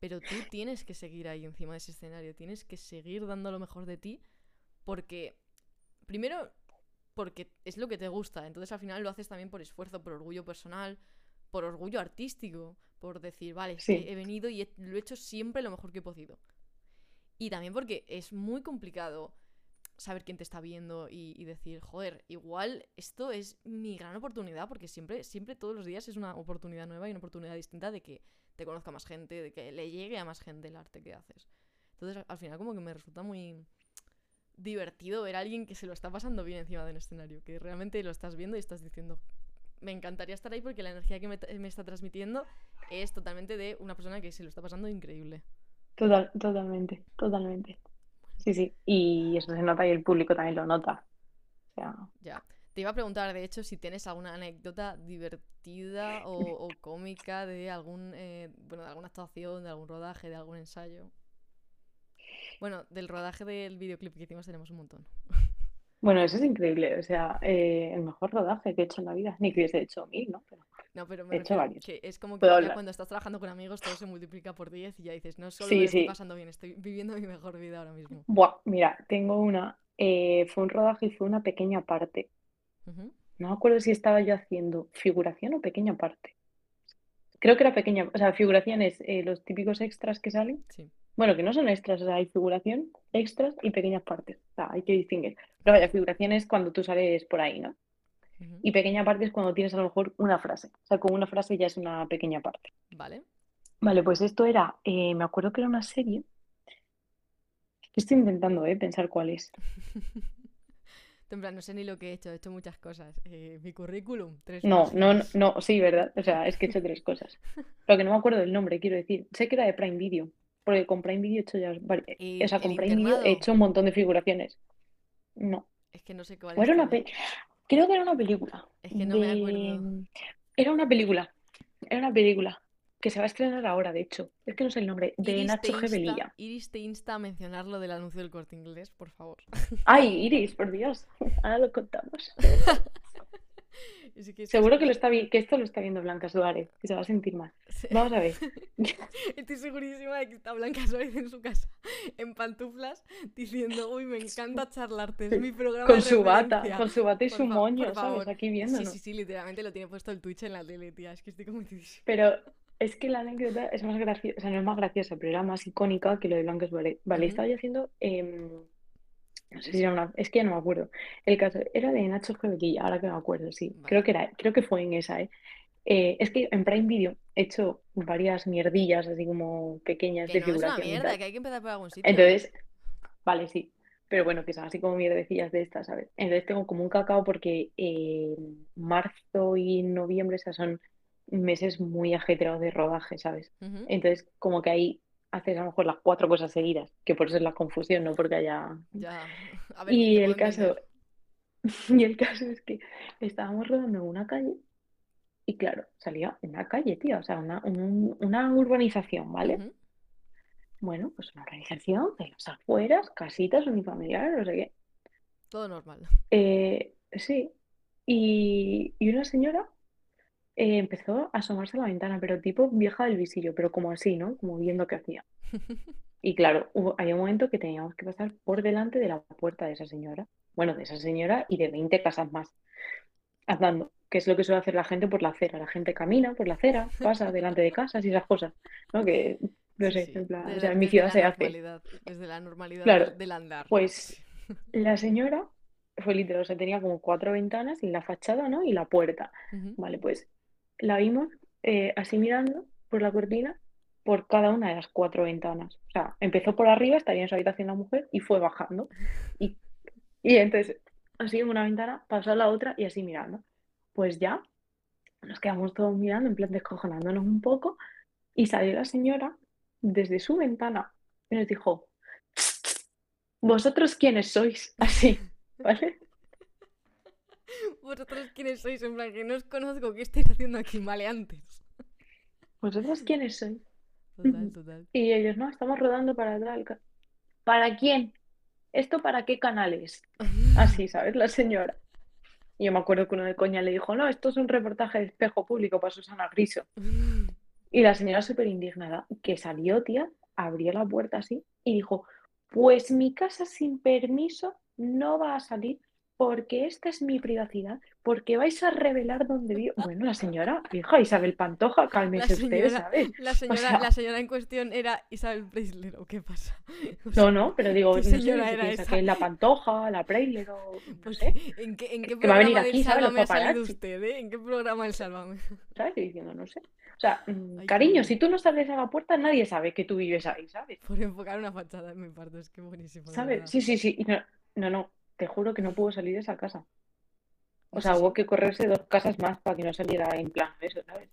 Pero tú tienes que seguir ahí encima de ese escenario, tienes que seguir dando lo mejor de ti porque primero porque es lo que te gusta, entonces al final lo haces también por esfuerzo, por orgullo personal, por orgullo artístico, por decir, vale, Sí. he venido y he- lo he hecho siempre lo mejor que he podido. Y también porque es muy complicado saber quién te está viendo y, decir, joder, igual esto es mi gran oportunidad, porque siempre, siempre todos los días es una oportunidad nueva y una oportunidad distinta de que te conozca más gente, de que le llegue a más gente el arte que haces. Entonces al final como que me resulta muy divertido ver a alguien que se lo está pasando bien encima de un escenario, que realmente lo estás viendo y estás diciendo, me encantaría estar ahí porque la energía que me, me está transmitiendo es totalmente de una persona que se lo está pasando increíble. Total, totalmente, totalmente. Sí, sí. Y eso se nota y el público también lo nota. O sea, Ya. Te iba a preguntar, de hecho, si tienes alguna anécdota divertida o, o cómica de algún, eh, bueno, de alguna actuación, de algún rodaje, de algún ensayo. Bueno, del rodaje del videoclip que hicimos tenemos un montón. bueno, eso es increíble. O sea, eh, el mejor rodaje que he hecho en la vida. Ni que hubiese hecho mil, ¿no? Pero No, pero me he hecho varios. que es como que ya cuando estás trabajando con amigos todo se multiplica por 10 y ya dices, no solo Sí, me estoy pasando bien, estoy viviendo mi mejor vida ahora mismo. Buah, mira, tengo una. eh, fue un rodaje y fue una pequeña parte. No me acuerdo si estaba yo haciendo figuración o pequeña parte. Creo que era pequeña, o sea, figuración es eh, los típicos extras que salen. Sí. Bueno, que no son extras, o sea, hay figuración, extras y pequeñas partes. O sea, hay que distinguir. Pero vaya, figuración es cuando tú sales por ahí, ¿no? Y pequeña parte es cuando tienes a lo mejor una frase. O sea, con una frase ya es una pequeña parte. Vale. Vale, pues esto era, eh, me acuerdo que era una serie. Estoy intentando, eh, pensar cuál es. En plan, no sé ni lo que he hecho, he hecho muchas cosas. Eh, mi currículum, tres No, no, no, páginas. no, sí, ¿verdad? O sea, es que he hecho tres cosas. Pero que no me acuerdo del nombre, quiero decir. Sé que era de Prime Video, porque con Prime Video he hecho ya, vari- o ¿Y sea, con Prime Video he hecho un montón de figuraciones. No. Es que no sé cuál O era es. una pe- Creo que era una película. Es que no me acuerdo. Era una película. Era una película. Que se va a estrenar ahora, de hecho. Es que no sé el nombre. De Iris Nacho G. insta, Velilla. Iris te insta a mencionar lo del anuncio del Corte Inglés, por favor. Ay, Iris, por Dios. Ahora lo contamos. Es que es Seguro que, lo está que esto lo está viendo Blanca Suárez, que se va a sentir mal. Vamos a ver. Estoy segurísima de que está Blanca Suárez en su casa, en pantuflas, diciendo, uy, me encanta charlarte, es mi programa Con de su bata, referencia". con su bata y Por su moño, ¿sabes? Aquí Sí, viéndonos. sí, sí, literalmente lo tiene puesto el Twitch en la tele, tía. Es que estoy convencidísima. Pero es que la anécdota es más graciosa, o sea, no es más graciosa, pero era más icónica que lo de Blanca Suárez. Vale, estaba yo haciendo, em, no sé si era una, es que ya no me acuerdo. El caso era de Nacho G. ahora que me acuerdo, sí. Creo que era, creo que fue en esa, ¿eh? Eh, es que en Prime Video he hecho varias mierdillas así como pequeñas Que de no es una figuración mierda, que hay que empezar por algún sitio. Entonces, vale, sí. Pero bueno, que son así como mierdecillas de estas, ¿sabes? Entonces tengo como un cacao porque eh, marzo y noviembre, o sea, son meses muy ajetreados de rodaje, ¿sabes? Entonces, como que ahí haces a lo mejor las cuatro cosas seguidas, que por eso es la confusión, no porque haya... Ya. A ver, Y el caso, y el caso es que estábamos rodando en una calle y claro, salía una calle, tío, o sea, una, un- una urbanización, ¿vale? Bueno, pues una organización de las afueras, casitas unifamiliares, no sé qué. Todo normal. Eh, sí. Y, y una señora eh, empezó a asomarse a la ventana, pero tipo vieja del visillo, pero como así, ¿no? Como viendo qué hacía. Y claro, hubo, había un momento que teníamos que pasar por delante de la puerta de esa señora. Bueno, de esa señora y de 20 casas más. Andando, que es lo que suele hacer la gente por la acera. La gente camina por la acera, pasa delante de casas y esas cosas, ¿no? Que, no sé, sí. en plan, o sea, en mi ciudad se hace. Desde la normalidad Claro, del, andar. pues la señora fue literal, o sea, tenía como cuatro ventanas y la fachada, ¿no? Y la puerta. Vale, pues la vimos eh, así mirando por la cortina por cada una de las cuatro ventanas. O sea, empezó por arriba, estaría en su habitación la mujer y fue bajando. Y, y entonces, así en una ventana, pasó a la otra y así mirando. Pues ya nos quedamos todos mirando, en plan descojonándonos un poco, y salió la señora desde su ventana y nos dijo, ¿vosotros quiénes sois? Así, ¿vale? ¿Vosotros quiénes sois? En plan, que no os conozco. ¿Qué estáis haciendo aquí, maleantes? ¿Vosotros quiénes sois? Total, total. Y ellos, no, estamos rodando para tal. ca-". ¿Para quién? ¿Esto para qué canal es? Así, ¿sabes? La señora. Y yo me acuerdo que uno de coña le dijo, no, esto es un reportaje de espejo público para Susana Griso. Y la señora súper indignada, que salió, tía, abrió la puerta así y dijo, pues mi casa sin permiso no va a salir porque esta es mi privacidad, porque vais a revelar dónde vivo. Bueno, la señora, hija Isabel Pantoja, cálmese usted, señora, ¿sabes? la O señora, sea, la señora en cuestión era Isabel Preisler, ¿o qué pasa? O no, sea, no, pero digo, ¿qué no sé, era piensa esa? que es la Pantoja, la Preisler o no Pues, sé, ¿en qué, en qué que va a venir programa aquí, ¿sabes? Los Sálvame ha salido paparazzi, usted, eh? ¿En qué programa del Sálvame? ¿sabes? Diciendo, no sé. O sea, mm, Ay, cariño, si tú no sales a la puerta, nadie sabe que tú vives ahí, ¿sabes? Por enfocar una fachada en mi parte, es que buenísimo, ¿Sabes? Sí, sí, sí. no, no, no, te juro que no pudo salir de esa casa. O No sea, hubo que correrse dos casas más para que no saliera en plan eso, ¿sabes?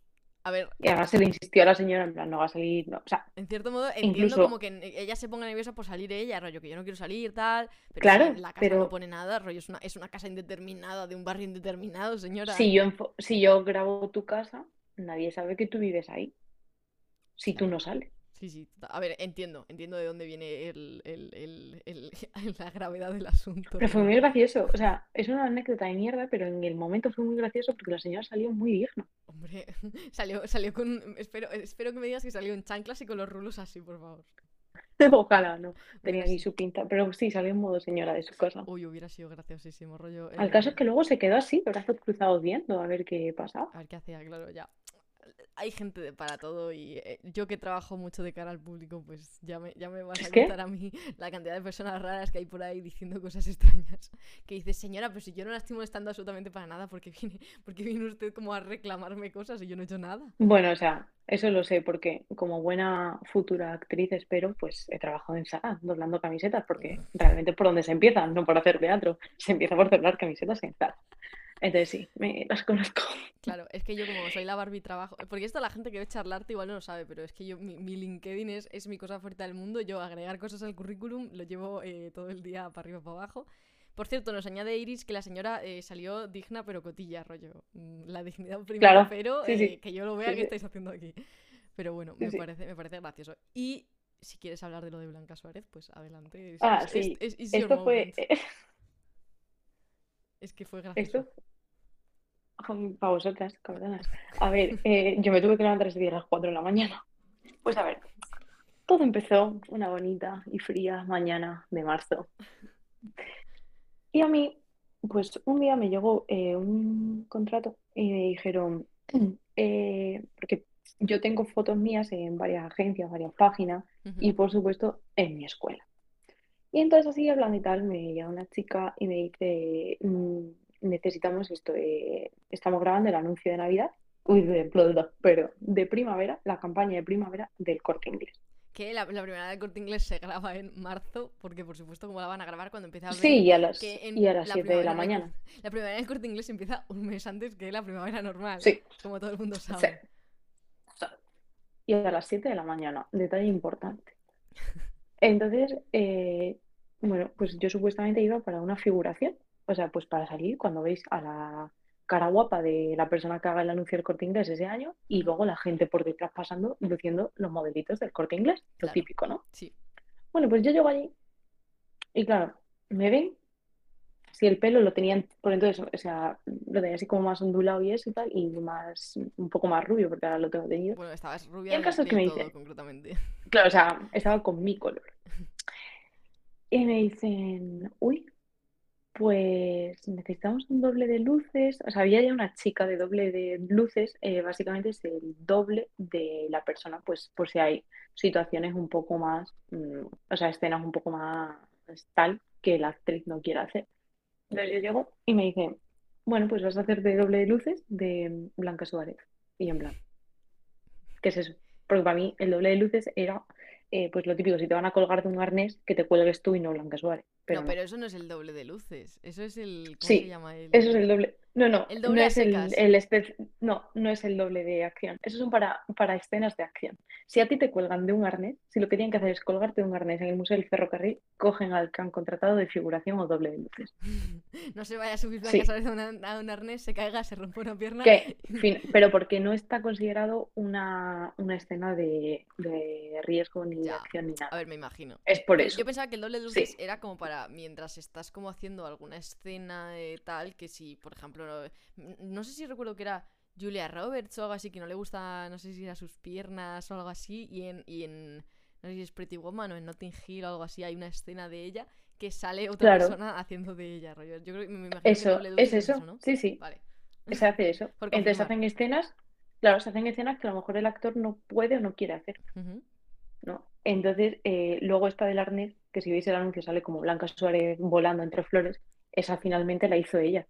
A ver, Y además se le insistió a la señora en plan, no va a salir, no. O sea, en cierto modo entiendo incluso, como que ella se ponga nerviosa por salir ella, rollo, que yo no quiero salir, tal. Pero claro, la casa no pero pone nada, rollo, es una, es una casa indeterminada de un barrio indeterminado, señora. si yo, si yo grabo tu casa, nadie sabe que tú vives ahí. Si tú no sales. Sí, sí. A ver, entiendo, entiendo de dónde viene el, el- el- la gravedad del asunto, Pero fue muy gracioso. O sea, es una anécdota de mierda, pero en el momento fue muy gracioso porque la señora salió muy digna. Hombre, salió, salió con. Espero, espero que me digas que salió en chanclas y con los rulos así, por favor. Ojalá no. Tenía aquí su pinta. Pero sí, salió en modo señora de su casa. Uy, hubiera sido graciosísimo, rollo. Al caso es eh, que luego se quedó así, brazos cruzados viendo a ver qué pasaba. A ver qué hacía, claro, ya. Hay gente de- para todo y eh, yo que trabajo mucho de cara al público, pues ya me, ya me vas a contar a mí la cantidad de personas raras que hay por ahí diciendo cosas extrañas. Que dices, señora, pero si yo no la estoy molestando absolutamente para nada, porque viene, porque viene usted como a reclamarme cosas y yo no he hecho nada? Bueno, o sea, eso lo sé porque como buena futura actriz, espero, pues he trabajado en Zara doblando camisetas, porque realmente por donde se empieza, no por hacer teatro, se empieza por doblar camisetas en Zara. Entonces sí, me las conozco. Claro, es que yo como soy la Barbie trabajo, porque esto la gente que ve charlarte igual no lo sabe, pero es que yo, mi, mi LinkedIn es, es mi cosa fuerte del mundo, yo agregar cosas al currículum lo llevo eh, todo el día para arriba para abajo. Por cierto, nos añade Iris que la señora eh, salió digna pero cotilla, rollo. mm, La dignidad primero, Claro, pero sí, sí. eh, que yo lo vea Sí, que estáis haciendo aquí. Pero bueno, me. Parece, me parece gracioso. Y si quieres hablar de lo de Blanca Suárez, pues adelante. es- Ah, es- sí, es- Esto fue. Es que fue gracioso. esto para vosotras, cabronas. A ver, eh, yo me tuve que levantar ese día a las 4 de la mañana. Pues a ver, todo empezó una bonita y fría mañana de marzo. Y a mí, pues un día me llegó eh, un contrato y me dijeron, eh, porque yo tengo fotos mías en varias agencias, varias páginas y por supuesto en mi escuela. Y entonces así hablando y tal, me llama una chica y me dice, "Mm, necesitamos esto, eh, estamos grabando el anuncio de Navidad, uy, de, pero de primavera, la campaña de primavera del Corte Inglés. Que la, la primera del corte inglés se graba en marzo, porque por supuesto, como la van a grabar cuando empieza a Sí, y a las, y a las la 7 de la mañana. La primavera del corte inglés empieza un mes antes que la primavera normal. Sí, Como todo el mundo sí. sabe. Y a las 7 de la mañana, detalle importante. Entonces, eh, bueno, pues yo supuestamente iba para una figuración, o sea, pues para salir cuando veis a la cara guapa de la persona que haga el anuncio del Corte Inglés ese año y luego la gente por detrás pasando luciendo los modelitos del Corte Inglés, lo Claro. típico, ¿no? Sí. Bueno, pues yo llego allí y claro, me ven, si el pelo lo tenían por entonces, o sea, lo tenía así como más ondulado y eso y tal, y más, un poco más rubio porque ahora lo tengo teñido. Bueno, estabas Y rubia el del, caso es que me dice, concretamente. Claro, o sea, estaba con mi color. Y me dicen, uy, pues necesitamos un doble de luces. O sea, había ya una chica de doble de luces, eh, básicamente es el doble de la persona, pues por si hay situaciones un poco más, mm, o sea, escenas un poco más tal que la actriz no quiera hacer. Entonces yo llego y me dicen, bueno, pues vas a hacer de doble de luces de Blanca Suárez. Y en plan, ¿qué es eso? Porque para mí el doble de luces era eh, pues lo típico, si te van a colgar de un arnés, que te cuelgues tú y no Blanca Suárez. Pero no, no. pero eso no es el doble de luces. Eso es el. ¿Cómo Sí, se llama? El... Eso es el doble. No, no, El no doble a es el, el espe- no, no es el doble de acción. Esos son para, para escenas de acción. Si a ti te cuelgan de un arnés, si lo que tienen que hacer es colgarte de un arnés en el Museo del Ferrocarril, cogen al que han contratado de figuración o doble de luces. no se vaya a subir Sí. A, una- a un arnés, se caiga, se rompe una pierna. Que, fin, pero porque no está considerado una, una escena de, de riesgo ni de acción ni A nada. ver, me imagino. Es por eso. Yo pensaba que el doble de Sí. luces era como para mientras estás como haciendo alguna escena tal, que si, por ejemplo, no, no sé si recuerdo que era Julia Roberts o algo así, que no le gusta, no sé si era sus piernas o algo así, y en, y en no sé si es Pretty Woman o en Notting Hill o algo así, hay una escena de ella que sale otra Claro. persona haciendo de ella, rollo. Yo creo, me me imagino que Eso, doble de es eso. ¿no? Sí, sí. Vale. Se hace eso. Entonces hacen escenas, claro, se hacen escenas que a lo mejor el actor no puede o no quiere hacer. ¿No? Entonces, eh, luego está del arnés, que si veis el anuncio sale como Blanca Suárez volando entre flores, esa finalmente la hizo ella,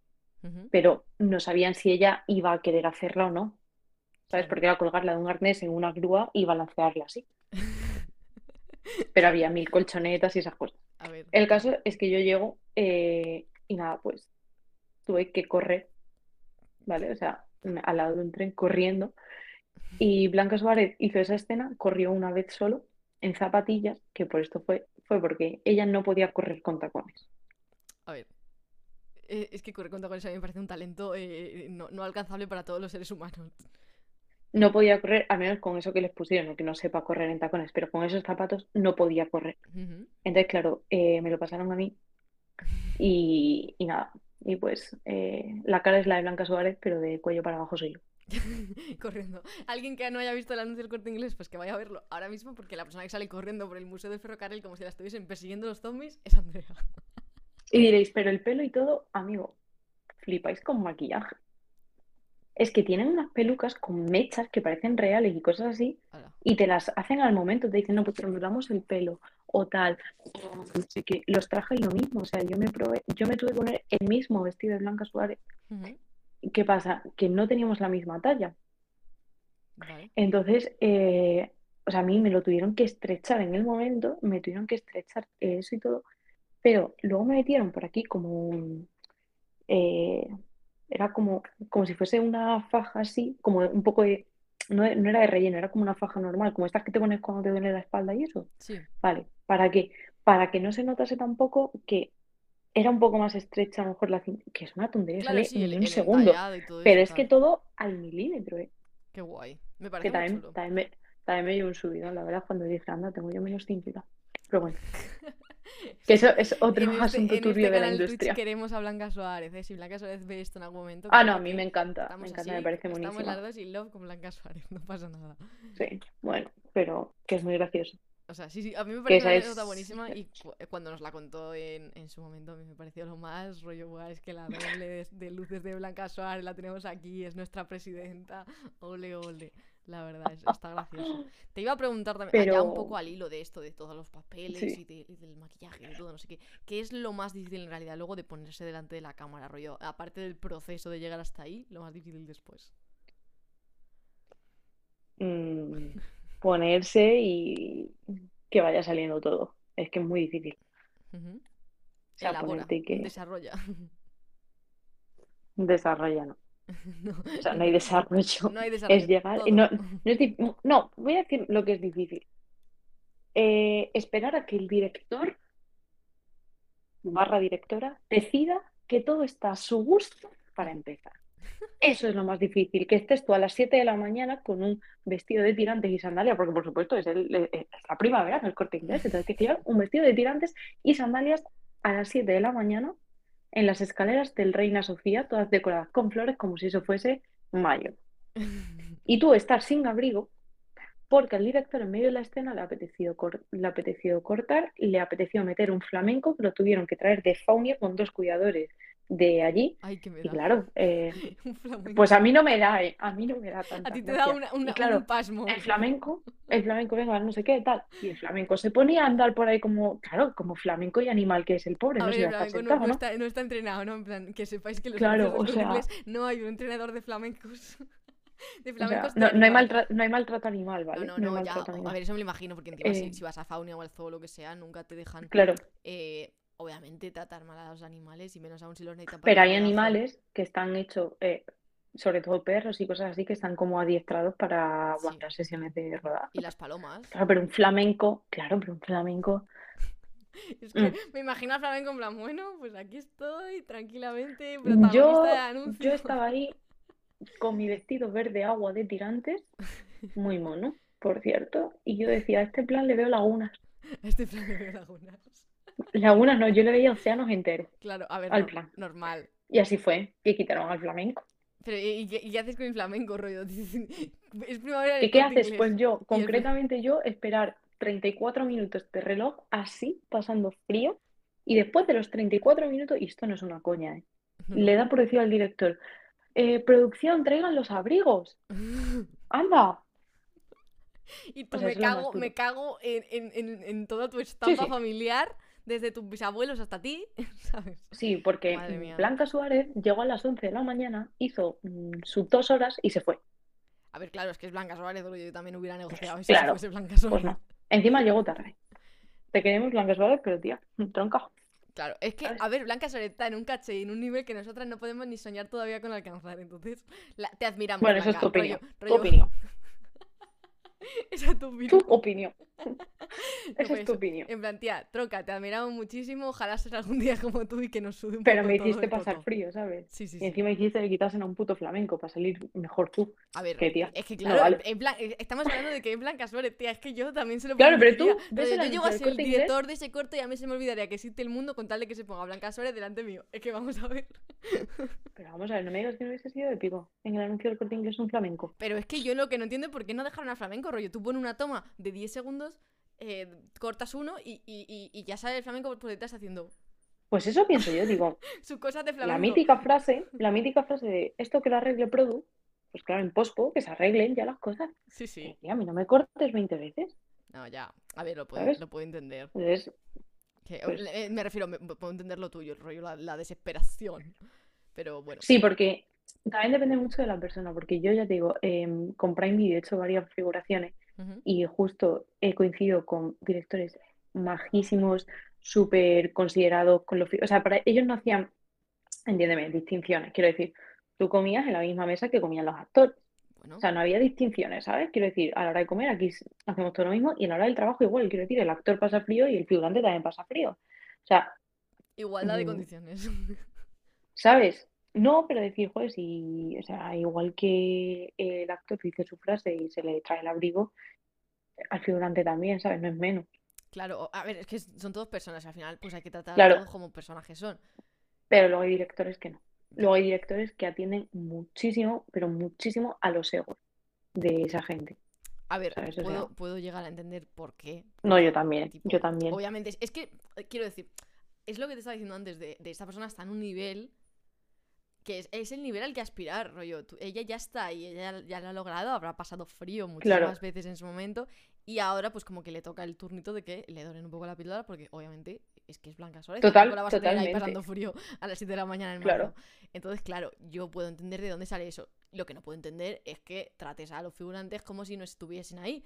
pero no sabían si ella iba a querer hacerla o no, ¿sabes? Porque era colgarla de un arnés en una grúa y balancearla así, pero había mil colchonetas y esas cosas. A ver. El caso es que yo llego eh, y nada, pues tuve que correr, ¿vale? O sea, al lado de un tren corriendo. Y Blanca Suárez hizo esa escena, corrió una vez solo en zapatillas, que por esto fue, fue porque ella no podía correr con tacones. A ver. Eh, es que correr con tacones a mí me parece un talento eh, no, no alcanzable para todos los seres humanos. No podía correr, al menos con eso que les pusieron, que no sepa correr en tacones, pero con esos zapatos no podía correr. Entonces, claro, eh, me lo pasaron a mí y, y nada. Y pues eh, la cara es la de Blanca Suárez, pero de cuello para abajo soy yo. corriendo. Alguien que no haya visto el anuncio del corte inglés, pues que vaya a verlo ahora mismo, porque la persona que sale corriendo por el Museo del Ferrocarril como si la estuviesen persiguiendo los zombies es Andrea. Y diréis, pero el pelo y todo, amigo, flipáis con maquillaje. es que tienen unas pelucas con mechas que parecen reales y cosas así, y te las hacen al momento, te dicen, no, pues ondulamos el pelo, o tal, sé qué. Los trajes lo mismo, o sea, yo me probé, yo me tuve que poner el mismo vestido de Blanca Suárez. Ujú, ¿Y ¿Qué pasa? Que no teníamos la misma talla. Vale. Entonces, eh, o sea, a mí me lo tuvieron que estrechar en el momento, me tuvieron que estrechar eso y todo, pero luego me metieron por aquí como un, eh, era como, como si fuese una faja así, como un poco de, no, no era de relleno, era como una faja normal, como estas que te pones cuando te duele la espalda y eso. Sí. Vale, ¿para qué? Para que no se notase tampoco que era un poco más estrecha a lo mejor la cinta, que es una tontería, Claro, sale sí, en el, un el segundo, y pero es que todo al milímetro, ¿eh? Qué guay. Me Que parece muy también, chulo. también me, también me dio un subidón, la verdad, cuando dije, anda, tengo yo menos cintura. Pero bueno, que eso es otro En este, asunto en turbio este de la canal Twitch industria. queremos a Blanca Suárez, ¿eh? Si Blanca Suárez ve esto en algún momento, que Ah, no, a mí que me encanta, me estamos encanta, así, me parece estamos buenísima. las dos in love con Blanca Suárez, no pasa nada. Sí, bueno, pero que es muy gracioso. O sea, sí, sí, a mí me esa una es... anécdota buenísima y cu- cuando nos la contó en, en su momento a mí me pareció lo más rollo, "Buah, es que la doble de, de luces de Blanca Suárez la tenemos aquí, es nuestra presidenta, ole, ole. La verdad, es- está gracioso. Te iba a preguntar también, allá un poco Pero al hilo de esto, de todos los papeles sí, y, de- y del maquillaje y todo, no sé qué, ¿qué es lo más difícil en realidad luego de ponerse delante de la cámara, rollo? Aparte del proceso de llegar hasta ahí, lo más difícil después. mm, ponerse y que vaya saliendo todo. Es que es muy difícil. O sea, Elabora, ponerte y que desarrolla. desarrolla, no. No, O sea, no hay desarrollo. no hay Es desarrollo, llegar y no, no es no, voy a decir lo que es difícil. Eh, esperar a que el director barra directora decida que todo está a su gusto para empezar. Eso es lo más difícil, que estés tú a las 7 de la mañana con un vestido de tirantes y sandalias, porque por supuesto es, el- eh, es la primavera, no el corte inglés, entonces tienes que llevar un vestido de tirantes y sandalias a las 7 de la mañana en las escaleras del Reina Sofía, todas decoradas con flores como si eso fuese mayo. Y tú estar sin abrigo porque al director en medio de la escena le ha apetecido, le ha apetecido cortar, le ha apetecido meter un flamenco que lo tuvieron que traer de Faunia con dos cuidadores de allí. Ay, que me Y da. claro, eh, pues a mí no me da, eh, a mí no me da A tanta ti te da gracia. una, Y una- claro, un pasmo. el flamenco, el flamenco, venga, no sé qué, tal. Y el flamenco se ponía a andar por ahí como, claro, como flamenco y animal que es el pobre, A no ver, se el a flamenco no, sentado, no ¿no? está, no está entrenado, ¿no? En plan, que sepáis que los Claro, o sea, Inglés no hay un entrenador de flamencos. De o sea, no, no hay maltra- no hay maltrato animal, ¿vale? no, No no, ya. A ver, eso me lo imagino, porque encima Eh, si vas a Faunia o al zoo o lo que sea, nunca te dejan, claro, eh, obviamente, tratar mal a los animales, y menos aún si los necesitan pero hay animales que están hechos, eh, sobre todo perros y cosas así, que están como adiestrados para Sí. aguantar sesiones de rodaje. Y las palomas. Claro, pero un flamenco, claro, pero un flamenco. Es que mm, me imagino al flamenco en plan, bueno, pues aquí estoy, tranquilamente, Yo, de yo estaba ahí con mi vestido verde agua de tirantes, muy mono, por cierto, y yo decía, a este plan le veo lagunas. A este plan de lagunas. Lagunas no, yo le veía océanos enteros Claro, a ver, al no, plan. normal. Y así fue, y quitaron al flamenco. Pero, ¿y, y qué, y qué haces con el flamenco, rollo? Es primavera ¿Y qué haces? Pues yo, concretamente yo, esperar 34 minutos de reloj así, pasando frío, y después de los 34 minutos, y esto no es una coña, ¿eh? Le da por decir al director, "Eh, producción, traigan los abrigos. Anda. Y tú sea, me lo más cago, me cago en, en, en, en toda tu Sí, estampa sí. familiar, desde tus bisabuelos hasta ti, ¿sabes? Sí, porque. Blanca Suárez llegó a las 11 de la mañana, hizo mm, sus dos horas y se fue. A ver, claro, es que es Blanca Suárez, yo también hubiera negociado eso si Claro, fuese Blanca pues no. Encima llegó tarde. Te queremos Blanca Suárez, pero tía, tronca. Claro, es que, a ver, Blanca Suárez está en un caché y en un nivel que nosotras no podemos ni soñar todavía con alcanzar, entonces la- te admiramos, Bueno, eso es tu opinión. rollo, Tu rollo, opinión. esa es tu Tu opinión. opinión. No, Esa es tu opinión. En plan, tía, troca, te admiramos muchísimo. Ojalá ser algún día como tú y que nos sude un Pero poco me todo hiciste pasar frío, ¿sabes? Sí, sí, Y sí. encima hiciste que quitasen a un puto flamenco para salir mejor tú. A ver, Que tía, es que no claro, vale. en plan, eh, estamos hablando de que es Blanca Suárez, tía, es que yo también se lo Claro, pero tú el yo llego a ser el Inglés. director de ese corto y a mí se me olvidaría que existe el mundo con tal de que se ponga Blanca Suárez delante mío. Es que vamos a ver. Pero vamos a ver, no me digas que no hubiese sido épico. En el anuncio del corte inglés un flamenco. Pero es que yo lo que no entiendo es por qué no dejaron al flamenco, rollo. Tú pones una toma de 10 segundos, eh, cortas uno y, y- ya sale el flamenco por detrás haciendo Pues eso pienso yo, digo, sus cosas de la mítica frase, la mítica frase de esto que lo arregle Produ, pues claro, en pospo, que se arreglen ya las cosas. Sí, sí. Y a mí no me cortes 20 veces. No, ya. A ver, lo puedo, ¿Sabes? lo puedo entender. Entonces, Que- Pues- eh, me refiero, me- puedo entender lo tuyo, el rollo, la, la desesperación. Pero bueno. sí, porque también depende mucho de la persona, porque yo ya te digo, em, con Prime Video he hecho varias figuraciones y justo he coincidido con directores majísimos, súper considerados con los... O sea, para ellos no hacían, entiéndeme, distinciones. Quiero decir, tú comías en la misma mesa que comían los actores. Bueno, O sea, no había distinciones, ¿sabes? Quiero decir, a la hora de comer aquí hacemos todo lo mismo y a la hora del trabajo igual. Quiero decir, el actor pasa frío y el figurante también pasa frío. O sea, igualdad de mm, condiciones. ¿sabes? No, pero decir, joder, si, o sea, igual que el actor dice su frase y se le trae el abrigo, al figurante también, ¿sabes? No es menos. Claro, a ver, es que son todos personas, al final pues hay que tratar a todos como personajes son. Pero luego hay directores que no. Luego hay directores que atienden muchísimo, pero muchísimo a los egos de esa gente. A ver, puedo, puedo llegar a entender por qué. No, yo también, tipo, yo también. Obviamente, es, es que, quiero decir, es lo que te estaba diciendo antes, de, de esta persona está en un nivel que es, es el nivel al que aspirar, rollo. tú- ella ya está ahí, ella ya lo ha logrado, habrá pasado frío muchísimas Claro. veces en su momento y ahora pues como que le toca el turnito de que le doren un poco la píldora porque obviamente es que es Blanca Suárez, Total, la vas a tener ahí pasando frío a las 7 de la mañana en Claro. Entonces, claro, yo puedo entender de dónde sale eso. Lo que no puedo entender es que trates a los figurantes como si no estuviesen ahí.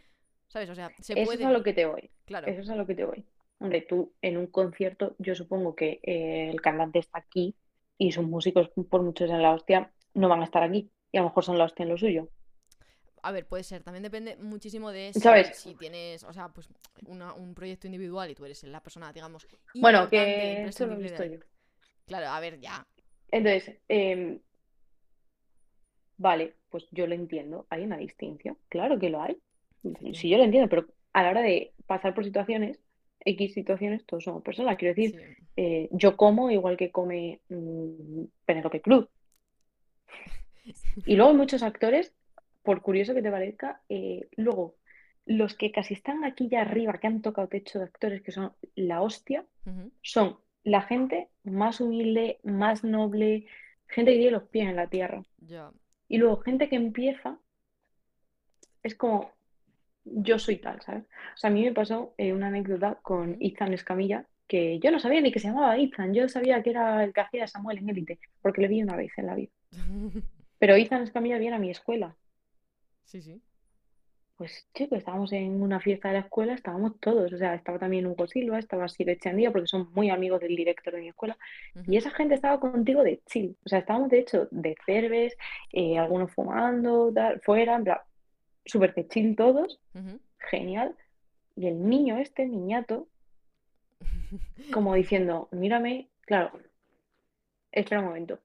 ¿Sabes? O sea, se Eso puede. es a lo que te voy. Claro. Eso es a lo que te voy. Hombre, tú en un concierto, yo supongo que eh, el cantante está aquí y sus músicos, por muchos en la hostia, no van a estar aquí. Y a lo mejor son la hostia en lo suyo. A ver, puede ser. También depende muchísimo de si, ¿Sabes? si tienes, o sea, pues una- un proyecto individual y tú eres la persona, digamos. Bueno, que eso lo he visto yo. Claro, a ver, ya. Entonces, em, vale, pues yo lo entiendo. Hay una distinción. Claro que lo hay. Sí. Sí, yo lo entiendo, pero a la hora de pasar por situaciones, X situaciones, todos somos personas. Quiero decir, sí. eh, yo como igual que come mm, Penélope Cruz. Y luego hay muchos actores, por curioso que te parezca, eh, luego los que casi están aquí ya arriba, que han tocado techo de actores, que son la hostia, son la gente más humilde, más noble, gente que tiene los pies en la tierra. Y luego gente que empieza, es como, yo soy tal, ¿sabes? O sea, a mí me pasó eh, una anécdota con. Ethan Escamilla, que yo no sabía ni que se llamaba Ethan, yo sabía que era el que hacía Samuel en Élite, porque le vi una vez en la vida. Pero Ethan Escamilla viene a mi escuela. sí, sí. Pues chicos, estábamos en una fiesta de la escuela, estábamos todos, o sea, estaba también Hugo Silva, estaba Sir Echandía, porque son muy amigos del director de mi escuela, y esa gente estaba contigo de chill, o sea, estábamos de hecho de cerves, eh, algunos fumando, tal, fuera, en plan, súper chill todos, genial, y el niño este, niñato, como diciendo, mírame, claro, espera un momento,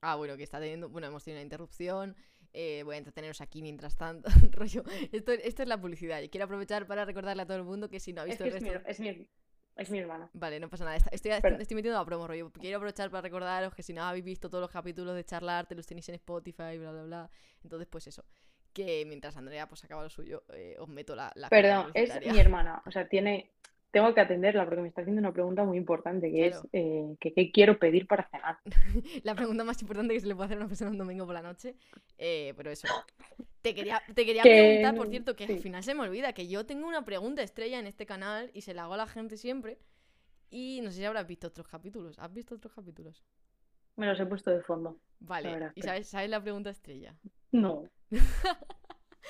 Ah, bueno, que está teniendo. Bueno, hemos tenido una interrupción. eh, voy a entreteneros aquí mientras tanto. Rollo. Esto, esto es la publicidad. Y quiero aprovechar para recordarle a todo el mundo que si no ha es visto que el es mi, resto. es mi, es mi hermana. Vale, no pasa nada. Estoy, estoy metiendo la promo, rollo. Quiero aprovechar para recordaros que si no habéis visto todos los capítulos de Charlarte, los tenéis en Spotify, bla, bla, bla. Entonces, pues eso. Que mientras Andrea pues acaba lo suyo, eh, os meto la, la Perdón, es mi hermana, o sea, tiene, tengo que atenderla porque me está haciendo una pregunta muy importante, que Claro. es eh, que qué quiero pedir para cenar. La pregunta más importante que se le puede hacer a una persona un domingo por la noche. Eh, pero eso. Te quería, te quería Que preguntar, por cierto, que sí. al final se me olvida que yo tengo una pregunta estrella en este canal y se la hago a la gente siempre. Y no sé si habrás visto otros capítulos. ¿Has visto otros capítulos? Me los he puesto de fondo. Vale. verdad, ¿Y pero- sabes, sabes la pregunta estrella? No.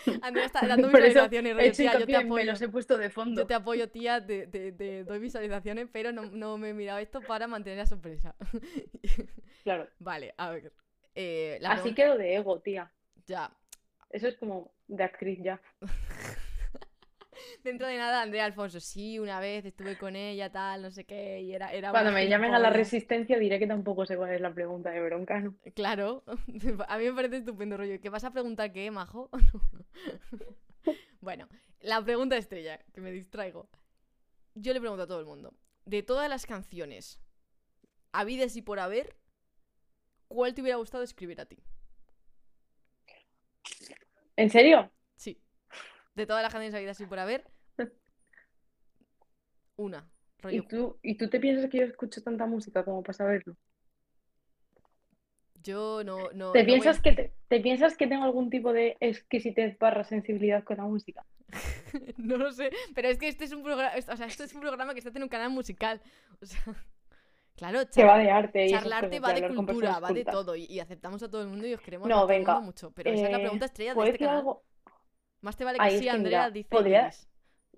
Andrea está dando Por eso visualizaciones, he tía, yo te en me apoyo. los he puesto de fondo. Yo te apoyo, tía, te, te- te doy visualizaciones, pero no, no me he mirado esto para mantener la sorpresa. Claro. vale, a ver. Eh, la Así pregunta- quedo de ego, tía. Ya, Eso es como de actriz ya. Dentro de nada, Andrea Alfonso, sí, una vez estuve con ella, tal, no sé qué, y era, era Cuando me llamen a la resistencia diré que tampoco sé cuál es la pregunta de bronca, ¿no? Claro, a mí me parece estupendo rollo. ¿Qué vas a preguntar qué, majo? bueno, la pregunta estrella, que me distraigo. Yo le pregunto a todo el mundo, de todas las canciones, habidas y por haber, ¿cuál te hubiera gustado escribir a ti? ¿En serio? De todas las canciones habidas y por haber, una. ¿Y tú, ¿Y tú te piensas que yo escucho tanta música como para saberlo? Yo no, no, ¿Te no piensas a- que te, te piensas que tengo algún tipo de exquisitez barra sensibilidad con la música? No lo sé, pero es que este es un programa, o sea, esto es un programa que está en un canal musical. O sea, claro, Que va de arte charlarte va de cultura, va de todo y, y aceptamos a todo el mundo y os queremos No, venga, mucho, pero esa es la Eh, pregunta estrella de ¿puedo este decir canal. algo? Más te vale que Ay, sí, que Andrea, dice podría- Iris.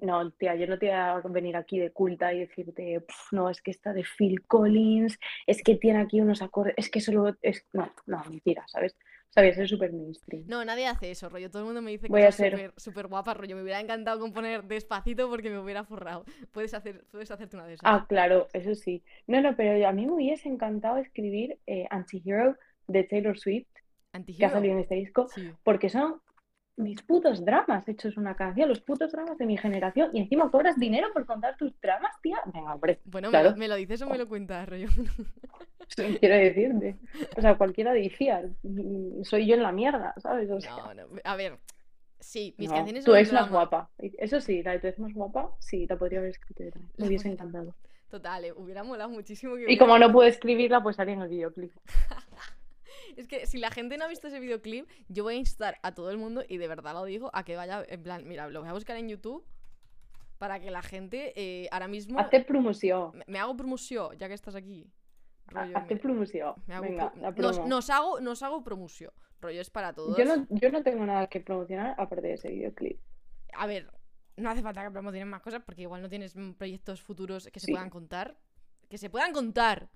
No, tía, yo no te voy a venir aquí de culta y decirte, "Pf, no, es que está de Phil Collins, es que tiene aquí unos acordes, es que solo es. No, no, mentira, ¿sabes? Sabes, es súper mainstream. No, nadie hace eso, rollo. Todo el mundo me dice Voy cosas ser- súper guapas, rollo. Me hubiera encantado componer despacito porque me hubiera forrado. Puedes, hacer, puedes hacerte una de esas. Ah, claro, eso sí. No, no, pero a mí me hubiese encantado escribir eh, Antihero de Taylor Swift, que ha salido en este disco, Sí. porque son mis putos dramas hechos una canción, los putos dramas de mi generación, y encima cobras dinero por contar tus dramas, tía. Venga, hombre, Bueno, claro. me, lo, me lo dices o me lo cuentas, rollo. quiero decirte. O sea, cualquiera decía, "Mm, soy yo en la mierda, ¿sabes? O sea, No, no. A ver, sí, mis no, canciones tu son un ex más guapa. Eso sí, la de tu ex más guapa, sí, la podría haber escrito. Me hubiese encantado. Total, eh, hubiera molado muchísimo que Y hubiera- como no pude escribirla, pues salía en el videoclip. Es que si la gente no ha visto ese videoclip, yo voy a instar a todo el mundo, y de verdad lo digo, a que vaya, en plan, mira, lo voy a buscar en YouTube para que la gente eh, ahora mismo... Hazte promoción. Me, me hago promoción, ya que estás aquí. Rollo, Hazte me- promoción. me hago Venga, pro- la nos, promo. nos hago, nos hago promoción. Rollo, es para todos. Yo no, yo no tengo nada que promocionar aparte de ese videoclip. A ver, no hace falta que promociones más cosas porque igual no tienes proyectos futuros que se Sí. puedan contar. Que se puedan contar.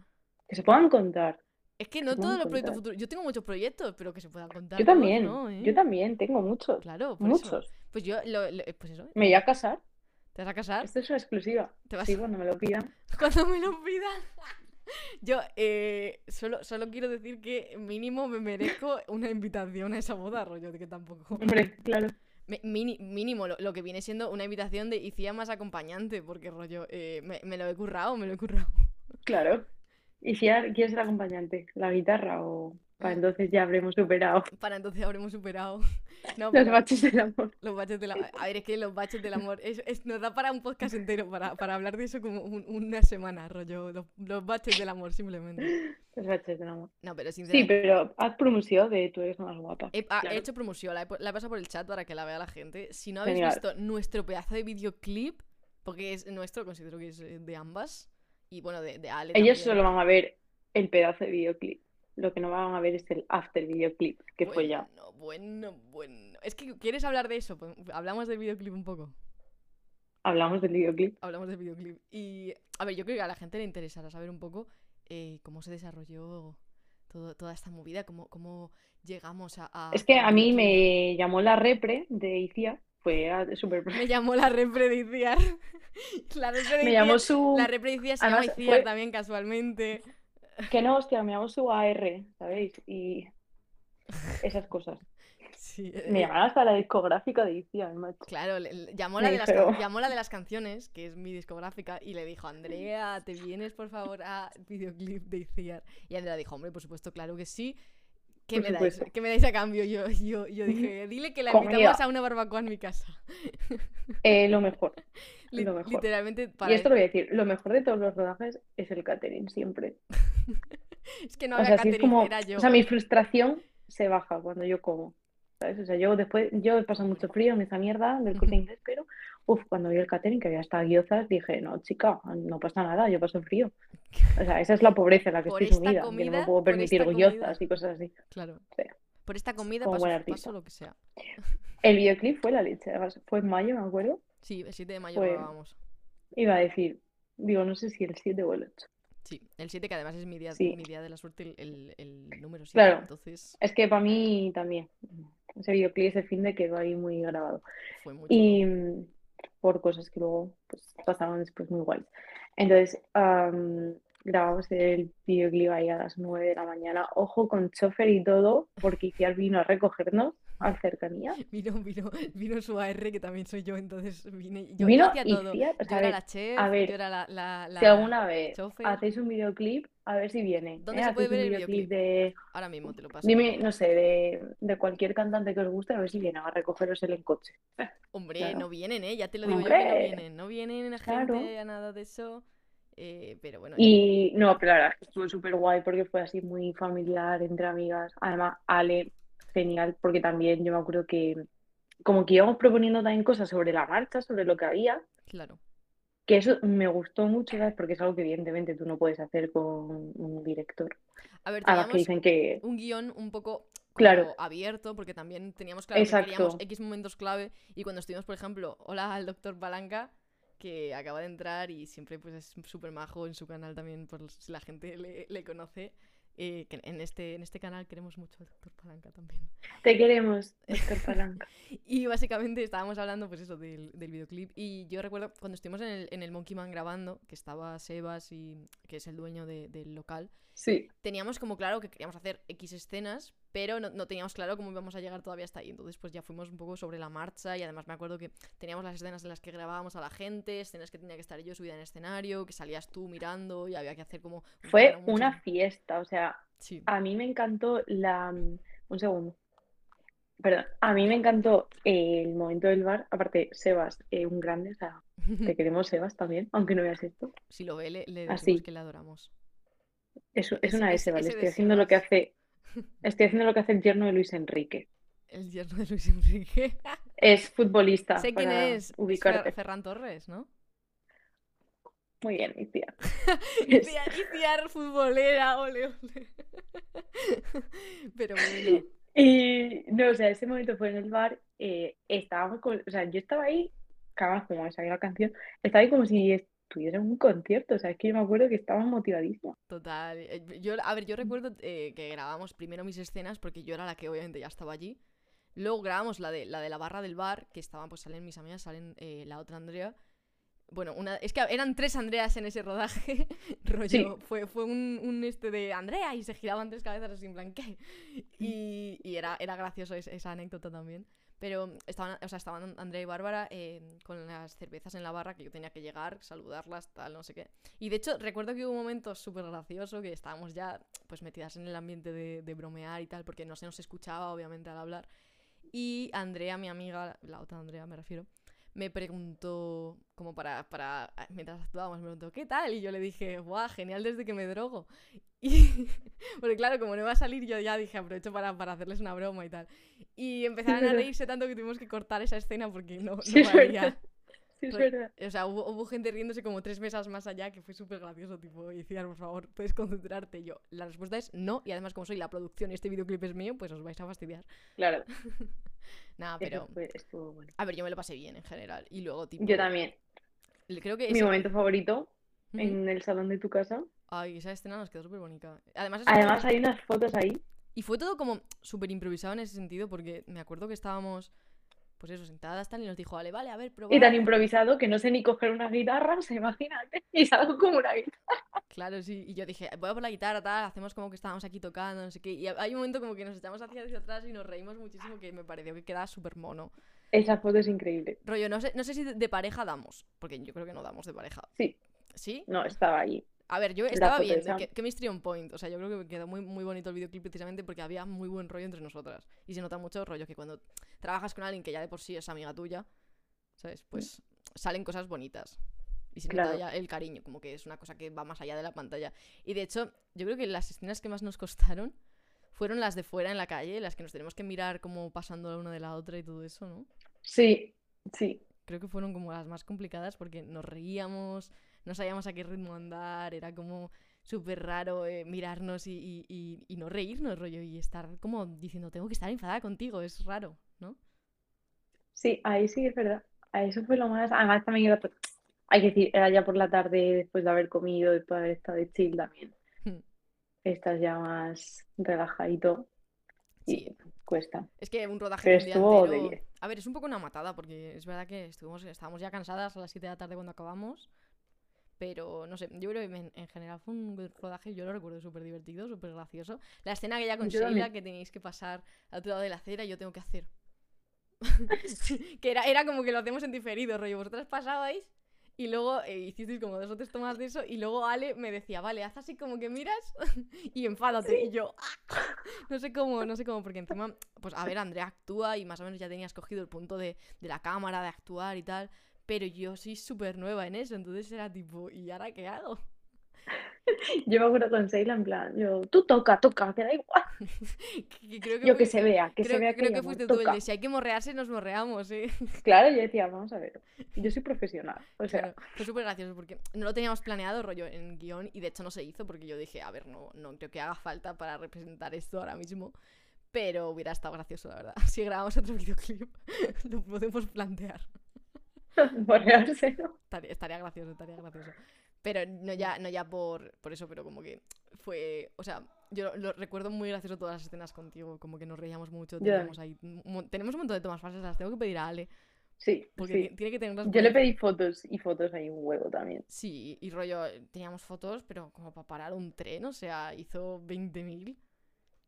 Que se puedan contar. Es que no todos los proyectos futuros. Yo tengo muchos proyectos, pero que se puedan contar. Yo también, ¿no? ¿Eh? yo también tengo muchos. Claro, por eso. Muchos. Pues yo, lo- lo- pues eso. Me voy a casar. ¿Te vas a casar? Esto es una exclusiva. ¿Te vas Sí, cuando me lo pidan. Cuando me lo pidan. Yo eh, solo, solo quiero decir que mínimo me merezco una invitación a esa boda, rollo, de que tampoco. Hombre, claro. Mi- mini- mínimo, lo, lo que viene siendo una invitación de Icía más acompañante, porque rollo, eh, me, me lo he currado, me lo he currado. Claro. ¿Y si ahora quieres ser acompañante? ¿La guitarra o para Mm. entonces ya habremos superado Para entonces habremos superado. No, los baches del amor? los baches del amor. A ver, es que los baches del amor. es- es- nos da para un podcast entero, para, para hablar de eso como un- una semana, rollo. Los, los baches del amor, simplemente. Los baches del amor. No, pero Sí, sinceramente. pero haz promoción de tú eres más guapa. He, ah, he hecho promoción, la he, pu- la he pasado por el chat para que la vea la gente. Si no habéis Genial. visto nuestro pedazo de videoclip, porque es nuestro, considero que es eh, de ambas, y bueno, de, de Ale Ellos también. solo van a ver el pedazo de videoclip. Lo que no van a ver es el after videoclip, que fue ya. Bueno, bueno, bueno. Es que, ¿quieres hablar de eso? Pues, hablamos del videoclip un poco. Hablamos del videoclip. Hablamos del videoclip. Y, a ver, yo creo que a la gente le interesará saber un poco eh, cómo se desarrolló todo, toda esta movida, cómo, cómo llegamos a... a- Es que a mí me llamó la repre de Icia, fue súper... Me llamó la reprediciar. la reprediciar. Me llamó su... La reprediciar se llama Además, Iciar fue- también casualmente. Que no, hostia, me llamó su AR, ¿sabéis? Y esas cosas. Sí, Me eh, llamaron hasta la discográfica de Icia, macho. Claro, le- llamó, la de las, llamó la de las canciones, que es mi discográfica, y le dijo, Andrea, ¿te vienes por favor a videoclip de Iciar? Y Andrea dijo, hombre, por supuesto, claro que sí. ¿Qué me dais? ¿Qué me dais a cambio? Yo, yo, yo dije, dile que la Comida. invitamos a una barbacoa en mi casa. Eh, lo mejor. Li- Lo mejor. Literalmente Y para esto lo voy a decir, lo mejor de todos los rodajes es el catering, siempre. Es que no O había si es catering, como, era yo. o sea, mi frustración se baja cuando yo como. ¿Sabes? O sea, yo después, yo he pasado mucho frío en esa mierda del corte inglés, pero uff, cuando vi el catering, que había hasta guiozas, dije, no, chica, no pasa nada, yo paso frío. O sea, esa es la pobreza en la que Por estoy sumida, que no comida- me puedo permitir comida- guiozas y cosas así. Claro. Por esta comida paso, paso lo que sea. El videoclip fue la leche, además, fue en mayo, me acuerdo. Sí, el 7 de mayo Fue- grabábamos. Iba a decir, digo, no sé si el 7 o el 8. Sí, el 7 que además es mi día, Sí. mi día de la suerte, el, el, el número 7. Claro. Entonces Es que para mí también. Ese videoclip, ese fin de quedó ahí muy grabado. fue mucho. y mm, por cosas que luego pues, pasaron después muy guays. Entonces, am, grabamos el videoclip ahí a las 9 de la mañana, ojo con chofer y todo, porque Iciar vino a recogernos a cercanía. Vino, vino, vino su AR, que también soy yo, entonces vine. Yo, Vino hacía todo. Yo sea, a era ver, la chef, a ver, yo era la. la, si la- alguna vez chofer. hacéis un videoclip, a ver si viene. ¿Dónde ¿eh? se puede ver el videoclip de, Ahora mismo te lo paso. dime, no sé, de, de cualquier cantante que os guste, a ver si viene a recogeros en el coche. Hombre, claro. no vienen, ¿eh? Ya te lo digo yo que no Hombre, vienen. No vienen la claro. gente a nada de eso. Eh, pero bueno, Y no, pero la verdad es que estuvo súper guay porque fue así muy familiar, entre amigas. Además, Ale, genial, porque también yo me acuerdo que como que íbamos proponiendo también cosas sobre la marcha, sobre lo que había, claro. que eso me gustó mucho, ¿sabes? Porque es algo que evidentemente tú no puedes hacer con un director. A ver, Además que teníamos dicen que, un guion un poco Claro. abierto, porque también teníamos claro que queríamos exacto, X momentos clave. Y cuando estuvimos, por ejemplo, hola al doctor Palanca, que acaba de entrar y siempre pues es súper majo en su canal también, por si la gente le, le conoce. Eh, que en este, en este canal queremos mucho al doctor Palanca también. te queremos, Doctor Palanca. Y básicamente estábamos hablando, pues eso, del, del videoclip. Y yo recuerdo cuando estuvimos en el, en el Monkey Man grabando, que estaba Sebas, y, que es el dueño de- del local, Sí, teníamos como claro que queríamos hacer X escenas, pero no, no teníamos claro cómo íbamos a llegar todavía hasta ahí. Entonces, pues ya fuimos un poco sobre la marcha. Y además me acuerdo que teníamos las escenas en las que grabábamos a la gente, escenas que tenía que estar yo subida en escenario, que salías tú mirando y había que hacer como. fue mucho- una fiesta, o sea, Sí, a mí me encantó la... Un segundo. Perdón, a mí me encantó el momento del bar, aparte, Sebas, eh, un grande, o sea, te queremos Sebas también, aunque no veas esto. si lo ve, le, le decimos Así. que le adoramos. Es, es Ese- una S, ¿vale? Estoy haciendo lo que hace, estoy haciendo lo que hace el yerno de Luis Enrique. El yerno de Luis Enrique. Es futbolista, sé quién para es. Ubicarte. Ferran Torres, ¿no? Muy bien, mi tía. Iciar, Iciar futbolera, ole, ole. Pero bueno. Y no, o sea, ese momento fue en el bar, eh, estábamos con, o sea, yo estaba ahí, que además como sabía la canción, estaba ahí como si estuviera en un concierto, o sea, es que yo me acuerdo que estaba motivadísima. Total. eh, Yo, a ver, yo recuerdo eh, que grabamos primero mis escenas porque yo era la que obviamente ya estaba allí. Luego grabamos la de la, de la barra del bar, que estaban, pues salen mis amigas, salen eh, la otra Andrea. Bueno, una, es que eran tres Andreas en ese rodaje. Rollo, Sí. fue, fue un, un este de Andrea y se giraban tres cabezas así en plan, ¿qué? Y, y era, era gracioso es- esa anécdota también. Pero estaban, o sea, estaban Andrea y Bárbara eh, con las cervezas en la barra que yo tenía que llegar, saludarlas, tal, no sé qué. Y de hecho, recuerdo que hubo un momento súper gracioso que estábamos ya pues metidas en el ambiente de, de bromear y tal, porque no se nos escuchaba, obviamente, al hablar. Y Andrea, mi amiga, la otra Andrea me refiero, me preguntó, como para, para mientras actuábamos, me preguntó, ¿qué tal? Y yo le dije, guau, genial desde que me drogo. Y, porque claro, como no iba a salir, yo ya dije, aprovecho para, para hacerles una broma y tal. Y empezaron a verdad. reírse tanto que tuvimos que cortar esa escena porque no, no Sí, valía. Sí, es Re- verdad. O sea, hubo, hubo gente riéndose como tres mesas más allá, que fue súper gracioso, tipo, Iciar, por favor, ¿puedes concentrarte? Y yo, la respuesta es no, y además como soy la producción y este videoclip es mío, pues os vais a fastidiar. Claro, Nada, pero, fue, estuvo bueno. a ver, yo me lo pasé bien en general. Y luego, tipo, Yo también. le- creo que Mi ese- momento favorito en el salón de tu casa. Ay, esa escena nos quedó súper bonita. Además, Además, hay unas fotos ahí. Y fue todo como súper improvisado en ese sentido, porque me acuerdo que estábamos, pues eso, sentadas tal, y nos dijo, vale, vale, a ver, Y probad. tan improvisado que no sé ni coger una guitarra, o sea, imagínate. Y salgo como una guitarra. Claro, sí. Y yo dije, voy a por la guitarra, tal, hacemos como que estábamos aquí tocando, no sé qué. Y hay un momento como que nos echamos hacia, hacia atrás y nos reímos muchísimo, que me pareció que quedaba súper mono. Esa foto es increíble. Rollo, no sé, no sé si de, de pareja damos, porque yo creo que no damos de pareja. Sí, ¿Sí? no, estaba allí. A ver, yo estaba bien, que, que Mystery on Point. O sea, yo creo que quedó muy, muy bonito el videoclip precisamente porque había muy buen rollo entre nosotras. Y se nota mucho rollo que cuando trabajas con alguien que ya de por sí es amiga tuya, ¿sabes? Pues salen cosas bonitas. Y se nota Claro. ya el cariño, como que es una cosa que va más allá de la pantalla. Y de hecho, yo creo que las escenas que más nos costaron fueron las de fuera en la calle, las que nos tenemos que mirar como pasando la una de la otra y todo eso, ¿no? Sí, sí. creo que fueron como las más complicadas porque nos reíamos, no sabíamos a qué ritmo andar, era como súper raro eh, mirarnos y, y- y- y no reírnos, rollo, y estar como diciendo, tengo que estar enfadada contigo, es raro, ¿no? Sí, ahí sí es verdad. Eso fue lo más. Además, también era, hay que decir, era ya por la tarde después de haber comido, después de haber estado de chill también. Hmm. Estás ya más relajadito y cuesta. Es que un rodaje Pero de día entero... A ver, es un poco una matada porque es verdad que estuvimos, estábamos ya cansadas a las 7 de la tarde cuando acabamos. Pero no sé, yo creo que en, en general fue un rodaje, yo lo recuerdo súper divertido, súper gracioso. La escena que ya con Sheila, que tenéis que pasar al otro lado de la acera yo tengo que hacer. que era, era como que lo hacemos en diferido, rollo. Vosotras pasabais y luego eh, hicisteis como dos o tres tomas de eso y luego Ale me decía, vale, haz así como que miras y enfádate. Y yo, "Ah". no sé cómo, no sé cómo, porque encima, pues a ver, Andrea actúa y más o menos ya tenías cogido el punto de, de la cámara, de actuar y tal. Pero yo soy súper nueva en eso, entonces era tipo, ¿y ahora qué hago? Yo me acuerdo con Seila en plan, yo, tú toca, toca, que da igual. Que- creo que Yo que se vea, que se creo, vea que creo que amor, fuiste tú el de si hay que morrearse, nos morreamos, ¿eh? Claro, yo decía, vamos a ver, yo soy profesional, o sea, Claro, fue súper gracioso porque no lo teníamos planeado, rollo, en guion, y de hecho no se hizo porque yo dije, a ver, no, no creo que haga falta para representar esto ahora mismo, pero hubiera estado gracioso, la verdad. Si grabamos otro videoclip, lo podemos plantear. Estaría, estaría gracioso, estaría gracioso. Pero no ya, no ya por, por eso, pero como que fue, o sea, yo lo recuerdo muy gracioso todas las escenas contigo, como que nos reíamos mucho, Yo teníamos ahí, tenemos un montón de tomas falsas, las tengo que pedir a Ale, Sí, porque sí. ti- tiene que tenerlas Yo le pedí fotos y fotos ahí un huevo también. Sí, y rollo, teníamos fotos, pero como para parar un tren, o sea, hizo 20.000.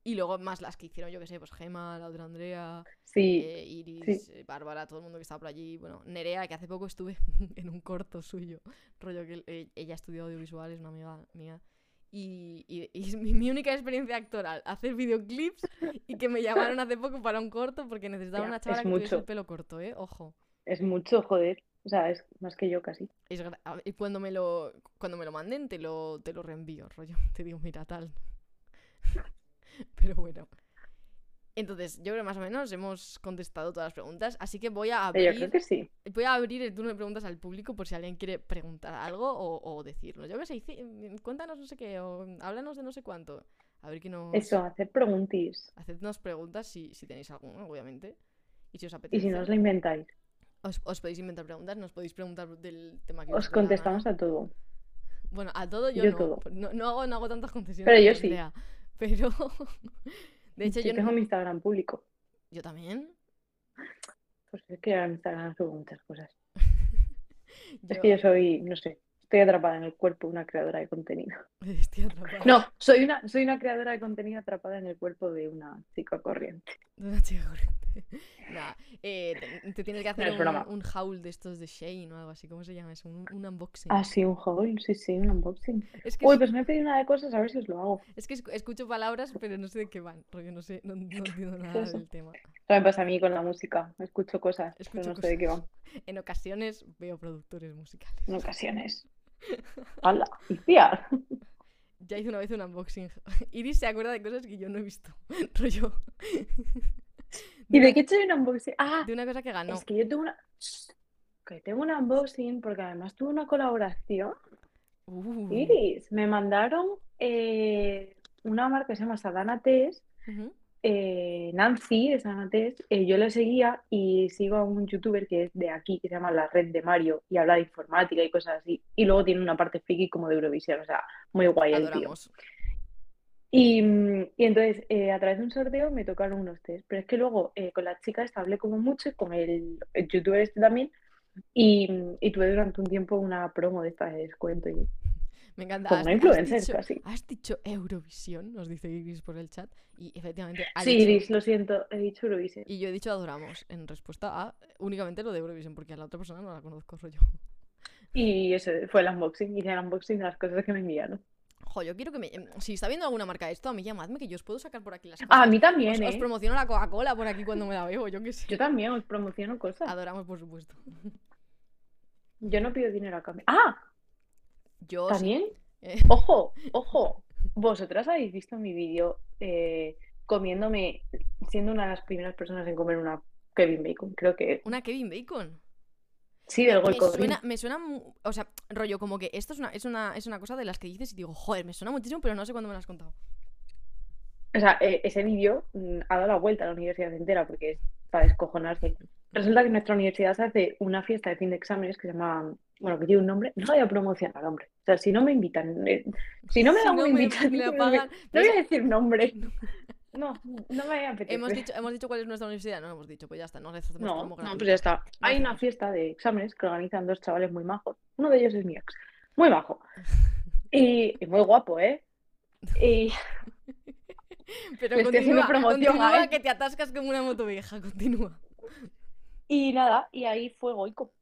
Y luego más las que hicieron, yo que sé, pues Gema, la otra Andrea, Sí, eh, Iris, eh, Bárbara, todo el mundo que estaba por allí. Bueno, Nerea, que hace poco estuve en un corto suyo, rollo que eh, ella estudió audiovisual, es una amiga mía. Y, y- y es mi, mi única experiencia actoral, hacer videoclips y que me llamaron hace poco para un corto porque necesitaba una chavala que tuviese el mucho. pelo corto, ¿eh? Ojo. es mucho, joder, o sea, es más que yo casi. Es y cuando me lo cuando me lo manden te lo te lo reenvío, rollo. Te digo, mira tal. Pero bueno. Entonces, yo creo que más o menos hemos contestado todas las preguntas, así que voy a Eh, Yo abrir creo que sí. voy a abrir el turno de preguntas al público por si alguien quiere preguntar algo o, o decirlo. Yo qué sé, mm, cuéntanos no sé qué o háblanos de no sé cuánto. A ver que nos Eso, hacer preguntis. hacednos preguntas si, si tenéis alguna, obviamente. Y si os Y apetece. si no os la inventáis, os, os podéis inventar preguntas, nos podéis preguntar del tema que os contestamos a todo. Bueno, a todo yo, Yo no. todo. No, no hago, no hago tantas concesiones. Pero yo sí. Pero. De hecho, Yo yo, tengo no- mi Instagram público. yo también. Pues es que ahora en Instagram subo muchas cosas. Es que yo soy, no sé, estoy atrapada en el cuerpo de una creadora de contenido. estoy atrapada. No, soy una, soy una creadora de contenido atrapada en el cuerpo de una chica corriente. De una chica corriente. Nah, eh, te, te tienes que hacer un, un haul de estos de Shane o algo así. ¿Cómo se llama eso? Un, un unboxing. Ah, sí, un haul, sí, sí, un unboxing. Es que, Uy, es, pues me he pedido una de cosas, a ver si os lo hago. es que escu- escucho palabras, pero no sé de qué van. Rollo, no sé, no, no entiendo nada del tema. Me pasa a mí con la música. Escucho cosas, Escucho pero no sé de qué van. En ocasiones veo productores musicales. En ocasiones. ¡Hala! ¡Y tía! Ya hice una vez un unboxing. Iris se acuerda de cosas que yo no he visto. Rollo. ¿Y de qué he hecho un unboxing? Ah, de una cosa que ganó. es que yo tengo una... Que tengo un unboxing porque además tuve una colaboración. Uh, Iris, me mandaron eh, una marca que se llama Sadana Test, ujú. Eh, Nancy de Sadana Test, eh, yo le seguía y sigo a un youtuber que es de aquí, que se llama La Red de Mario y habla de informática y cosas así. Y luego tiene una parte friki como de Eurovisión, o sea, muy guay el tío. Y, y entonces, eh, a través de un sorteo me tocaron unos test, pero es que luego con la chica esta hablé como mucho con el, el youtuber este también, y, y tuve durante un tiempo una promo de esta de descuento. Y, Me encanta. como has- una has influencer dicho- casi. Has dicho Eurovisión, nos dice Iris por el chat. Y efectivamente ha Sí, dicho- Iris, lo siento, he dicho Eurovisión. Y yo he dicho adoramos en respuesta a únicamente lo de Eurovisión, porque a la otra persona no la conozco rollo. Y eso fue el unboxing, hice el unboxing de las cosas que me enviaron. Jo, yo quiero que me. Si está viendo alguna marca esto, a mí llamadme que yo os puedo sacar por aquí las Ah, cosas. a mí también, os, os ¿eh? promociono la Coca-Cola por aquí cuando me la bebo, yo qué sé. Yo también os promociono cosas. Adoramos, por supuesto. Yo no pido dinero a cambio. ¡Ah! Yo. También, Eh. ojo, ojo, vosotras habéis visto mi vídeo eh, comiéndome, siendo una de las primeras personas en comer una Kevin Bacon, creo que Una Kevin Bacon. sí, del Me suena, me suena, o sea, rollo, como que esto es una, es una, es una cosa de las que dices y digo, joder, me suena muchísimo, pero no sé cuándo me lo has contado. O sea, eh, ese vídeo mm, ha dado la vuelta a la universidad entera porque es para descojonarse. Resulta que en nuestra universidad se hace una fiesta de fin de exámenes que se llama, bueno, que tiene un nombre, no voy a promocionar, hombre. O sea, si no me invitan, eh, si no me Si dan no una invitación, no pues- voy a decir nombre. No, no me apetece. Hemos dicho, hemos dicho cuál es nuestra universidad, no hemos dicho, pues ya está, no le hacemos No, pues ya está. Hay una fiesta de exámenes que organizan dos chavales muy majos. Uno de ellos es mi ex. Muy majo. Y, y muy guapo, ¿eh? Y Pero haciendo continúa, promoción continúa que te atascas como una moto vieja, continúa. Y nada, y ahí fue Goico.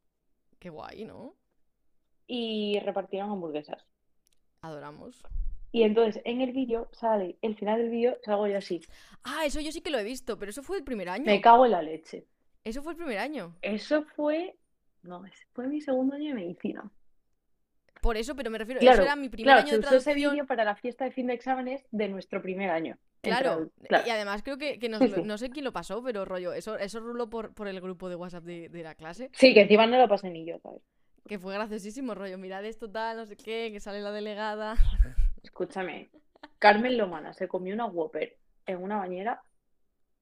Qué guay, ¿no? Y repartieron hamburguesas. Adoramos. Y entonces en el vídeo sale, el final del vídeo salgo yo así. Ah, eso yo sí que lo he visto, pero eso fue el primer año. Me cago en la leche. Eso fue el primer año. Eso fue No, ese fue mi segundo año de medicina. Por eso, pero me refiero, Claro, eso era mi primer claro, año se de usó ese vídeo para la fiesta de fin de exámenes de nuestro primer año. Claro, claro. y además creo que, que nos Sí, lo- sí. no sé quién lo pasó, pero rollo, eso, eso ruló por, por el grupo de WhatsApp de, de la clase, Sí, que encima no lo pasé ni yo, ¿sabes? Que fue graciosísimo, rollo, mirad esto tal, no sé qué, que sale la delegada. Escúchame, Carmen Lomana se comió una Whopper en una bañera.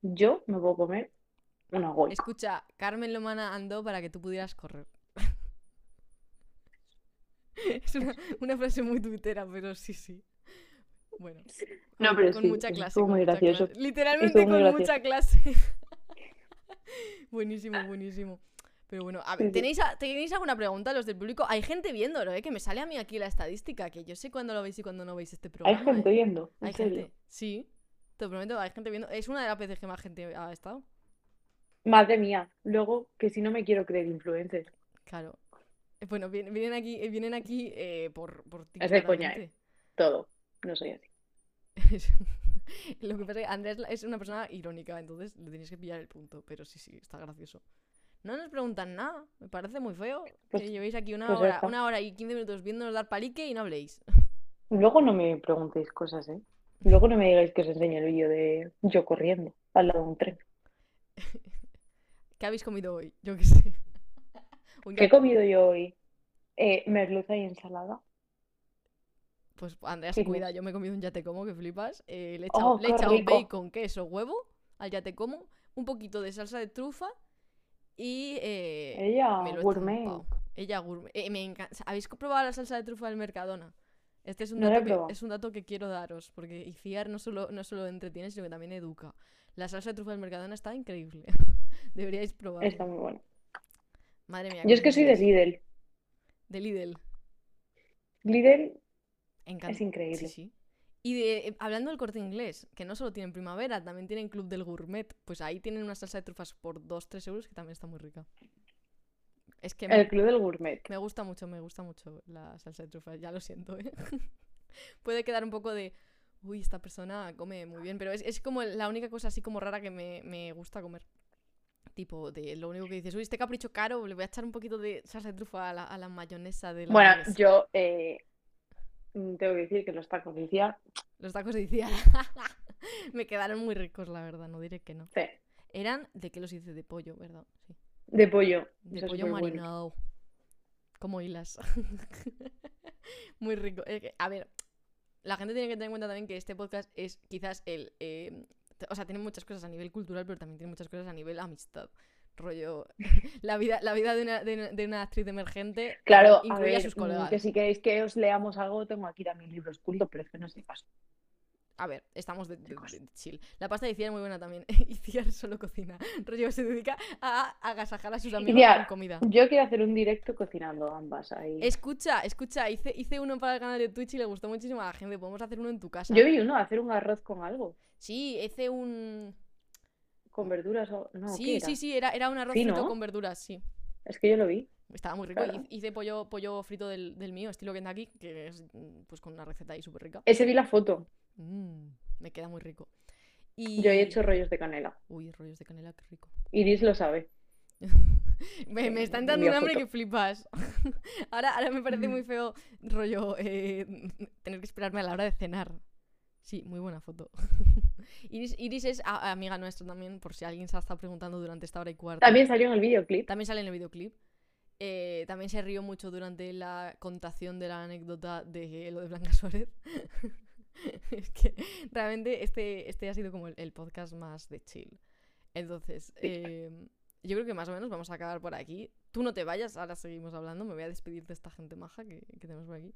Yo me puedo comer una Goya. Escucha, Carmen Lomana andó para que tú pudieras correr. es una, una frase muy tuitera, pero sí, sí. Bueno, No, con- pero con sí, mucha clase. con muy mucha gracioso. clase. Literalmente muy con gracioso. mucha clase. buenísimo, buenísimo. Pero bueno, a ver. ¿tenéis, a- ¿tenéis alguna pregunta los del público? Hay gente viéndolo, ¿eh? Que me sale a mí aquí la estadística, que yo sé cuándo lo veis y cuándo no veis este programa. Hay gente ¿eh? viendo, en Hay serio. gente, sí. Te lo prometo, hay gente viendo. Es una de las veces que más gente ha estado. Madre mía, luego que si no me quiero creer influencer. Claro. Eh, Bueno, vienen, aquí, eh, vienen aquí eh, por, por ti, Es de coña, claramente. Todo. No soy así. Lo que pasa es que Andrés es una persona irónica, entonces le tenéis que pillar el punto. Pero sí, sí, está gracioso. No nos preguntan nada, me parece muy feo Pues- que llevéis aquí una pues hora, una hora y 15 minutos viéndonos dar palique y no habléis. Luego no me preguntéis cosas, ¿eh? Luego no me digáis que os enseño el vídeo de yo corriendo al lado de un tren. ¿Qué habéis comido hoy? Yo qué sé. ¿Qué he comido yo hoy? Eh, merluza y ensalada. Pues Andrea se cuida, yo me he comido un yate como que flipas. eh, le he echado, Oh, le he echado bacon, queso, huevo al yate como, un poquito de salsa de trufa y eh, Ella, me lo he gourmet. Ella gourmet. Eh, me encanta. ¿Habéis probado la salsa de trufa del Mercadona? Este es un, No dato que, es un dato que quiero daros, porque ICIAR no solo, no solo entretiene, sino que también educa. La salsa de trufa del Mercadona está increíble. Deberíais probarla. Está muy bueno. Madre mía. Yo es que soy de. Lidl. De Lidl. Lidl Encanta- es increíble. Sí, sí. Y de, eh, hablando del corte inglés, que no solo tienen primavera, también tienen Club del Gourmet. Pues ahí tienen una salsa de trufas por 2-3 euros que también está muy rica. Es que me, El club del gourmet. me gusta mucho, me gusta mucho la salsa de trufas, ya lo siento, ¿eh? Puede quedar un poco de, uy, esta persona come muy bien, pero es, es como la única cosa así como rara que me, me gusta comer. Tipo, de lo único que dices, uy, este capricho caro, le voy a echar un poquito de salsa de trufa a la, a la mayonesa de la Bueno, hamburguesa". yo eh, tengo que decir que los tacos de Iciar, Los tacos de Iciar. Me quedaron muy ricos, la verdad, no diré que no. sí, Eran, ¿de qué los hice? De pollo, ¿verdad? Sí. de pollo. De Eso pollo bueno. marinado. Como hilas. muy rico. A ver, la gente tiene que tener en cuenta también que este podcast es quizás el... eh, o sea, tiene muchas cosas a nivel cultural, pero también tiene muchas cosas a nivel amistad. Rollo, la vida, la vida de, una, de, una- de una actriz emergente Claro, a incluye a ver, sus mm, colegas. que si queréis que os leamos algo, tengo aquí también libros cultos, pero es que no es mi caso. A ver, estamos de, de- de chill. La pasta de Iciar es muy buena también. Iciar solo cocina. Rollo se dedica a agasajar a sus amigos Iciar. con comida. Yo quiero hacer un directo cocinando ambas ahí. Escucha, escucha, hice, hice uno para el canal de Twitch y le gustó muchísimo a la gente. Podemos hacer uno en tu casa. Yo vi uno, hacer un arroz con algo, Sí, hice un. Con verduras o... No, ¿qué sí, sí, sí, era, era un arroz Sí, frito ¿no? con verduras, sí. Es que yo lo vi. Estaba muy rico. Claro. Hice- pollo, pollo frito del, del mío, estilo Kentucky, que es mm, pues con una receta ahí súper rica. Ese vi la foto. Mm, me queda muy rico. Y... Yo he hecho rollos de canela. Uy, rollos de canela, qué rico. Iris lo sabe. Me, me está entrando un hambre foto. que flipas. ahora, ahora me parece Mm. muy feo, rollo, eh, tener que esperarme a la hora de cenar. Sí, muy buena foto. Iris, Iris es a- amiga nuestra también, por si alguien se ha estado preguntando durante esta hora y cuarto. También salió en el videoclip. También sale en el videoclip. Eh, también se rió mucho durante la contación de la anécdota de lo de Blanca Suárez. es que realmente este, este ha sido como el, el podcast más de chill. Entonces, eh, yo creo que más o menos vamos a acabar por aquí. Tú no te vayas, ahora seguimos hablando. Me voy a despedir de esta gente maja que, que tenemos por aquí.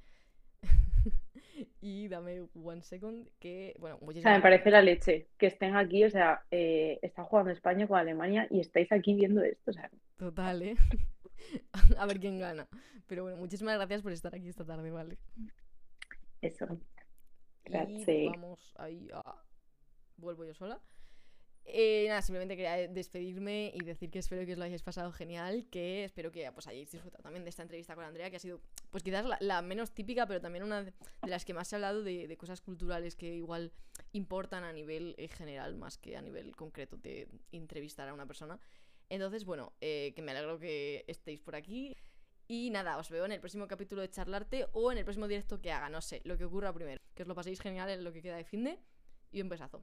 y dame one second que, bueno, O sea, muchísimas me parece la leche que estén aquí, o sea, eh, está jugando España con Alemania y estáis aquí viendo esto, o sea, Total, ¿eh? a ver quién gana. Pero bueno, muchísimas gracias por estar aquí esta tarde, ¿vale? eso. Y Grazie. vamos ahí a... Vuelvo yo sola. Eh, nada, simplemente quería despedirme y decir que espero que os lo hayáis pasado genial, que espero que pues, hayáis disfrutado también de esta entrevista con Andrea, que ha sido pues quizás la, la menos típica, pero también una de, las que más se ha hablado de, de cosas culturales que igual importan a nivel eh, general más que a nivel concreto de entrevistar a una persona. Entonces, bueno, eh, que me alegro que estéis por aquí. Y nada, os veo en el próximo capítulo de Charlarte o en el próximo directo que haga, no sé, lo que ocurra primero. Que os lo paséis genial en lo que queda de fin de. Y un besazo.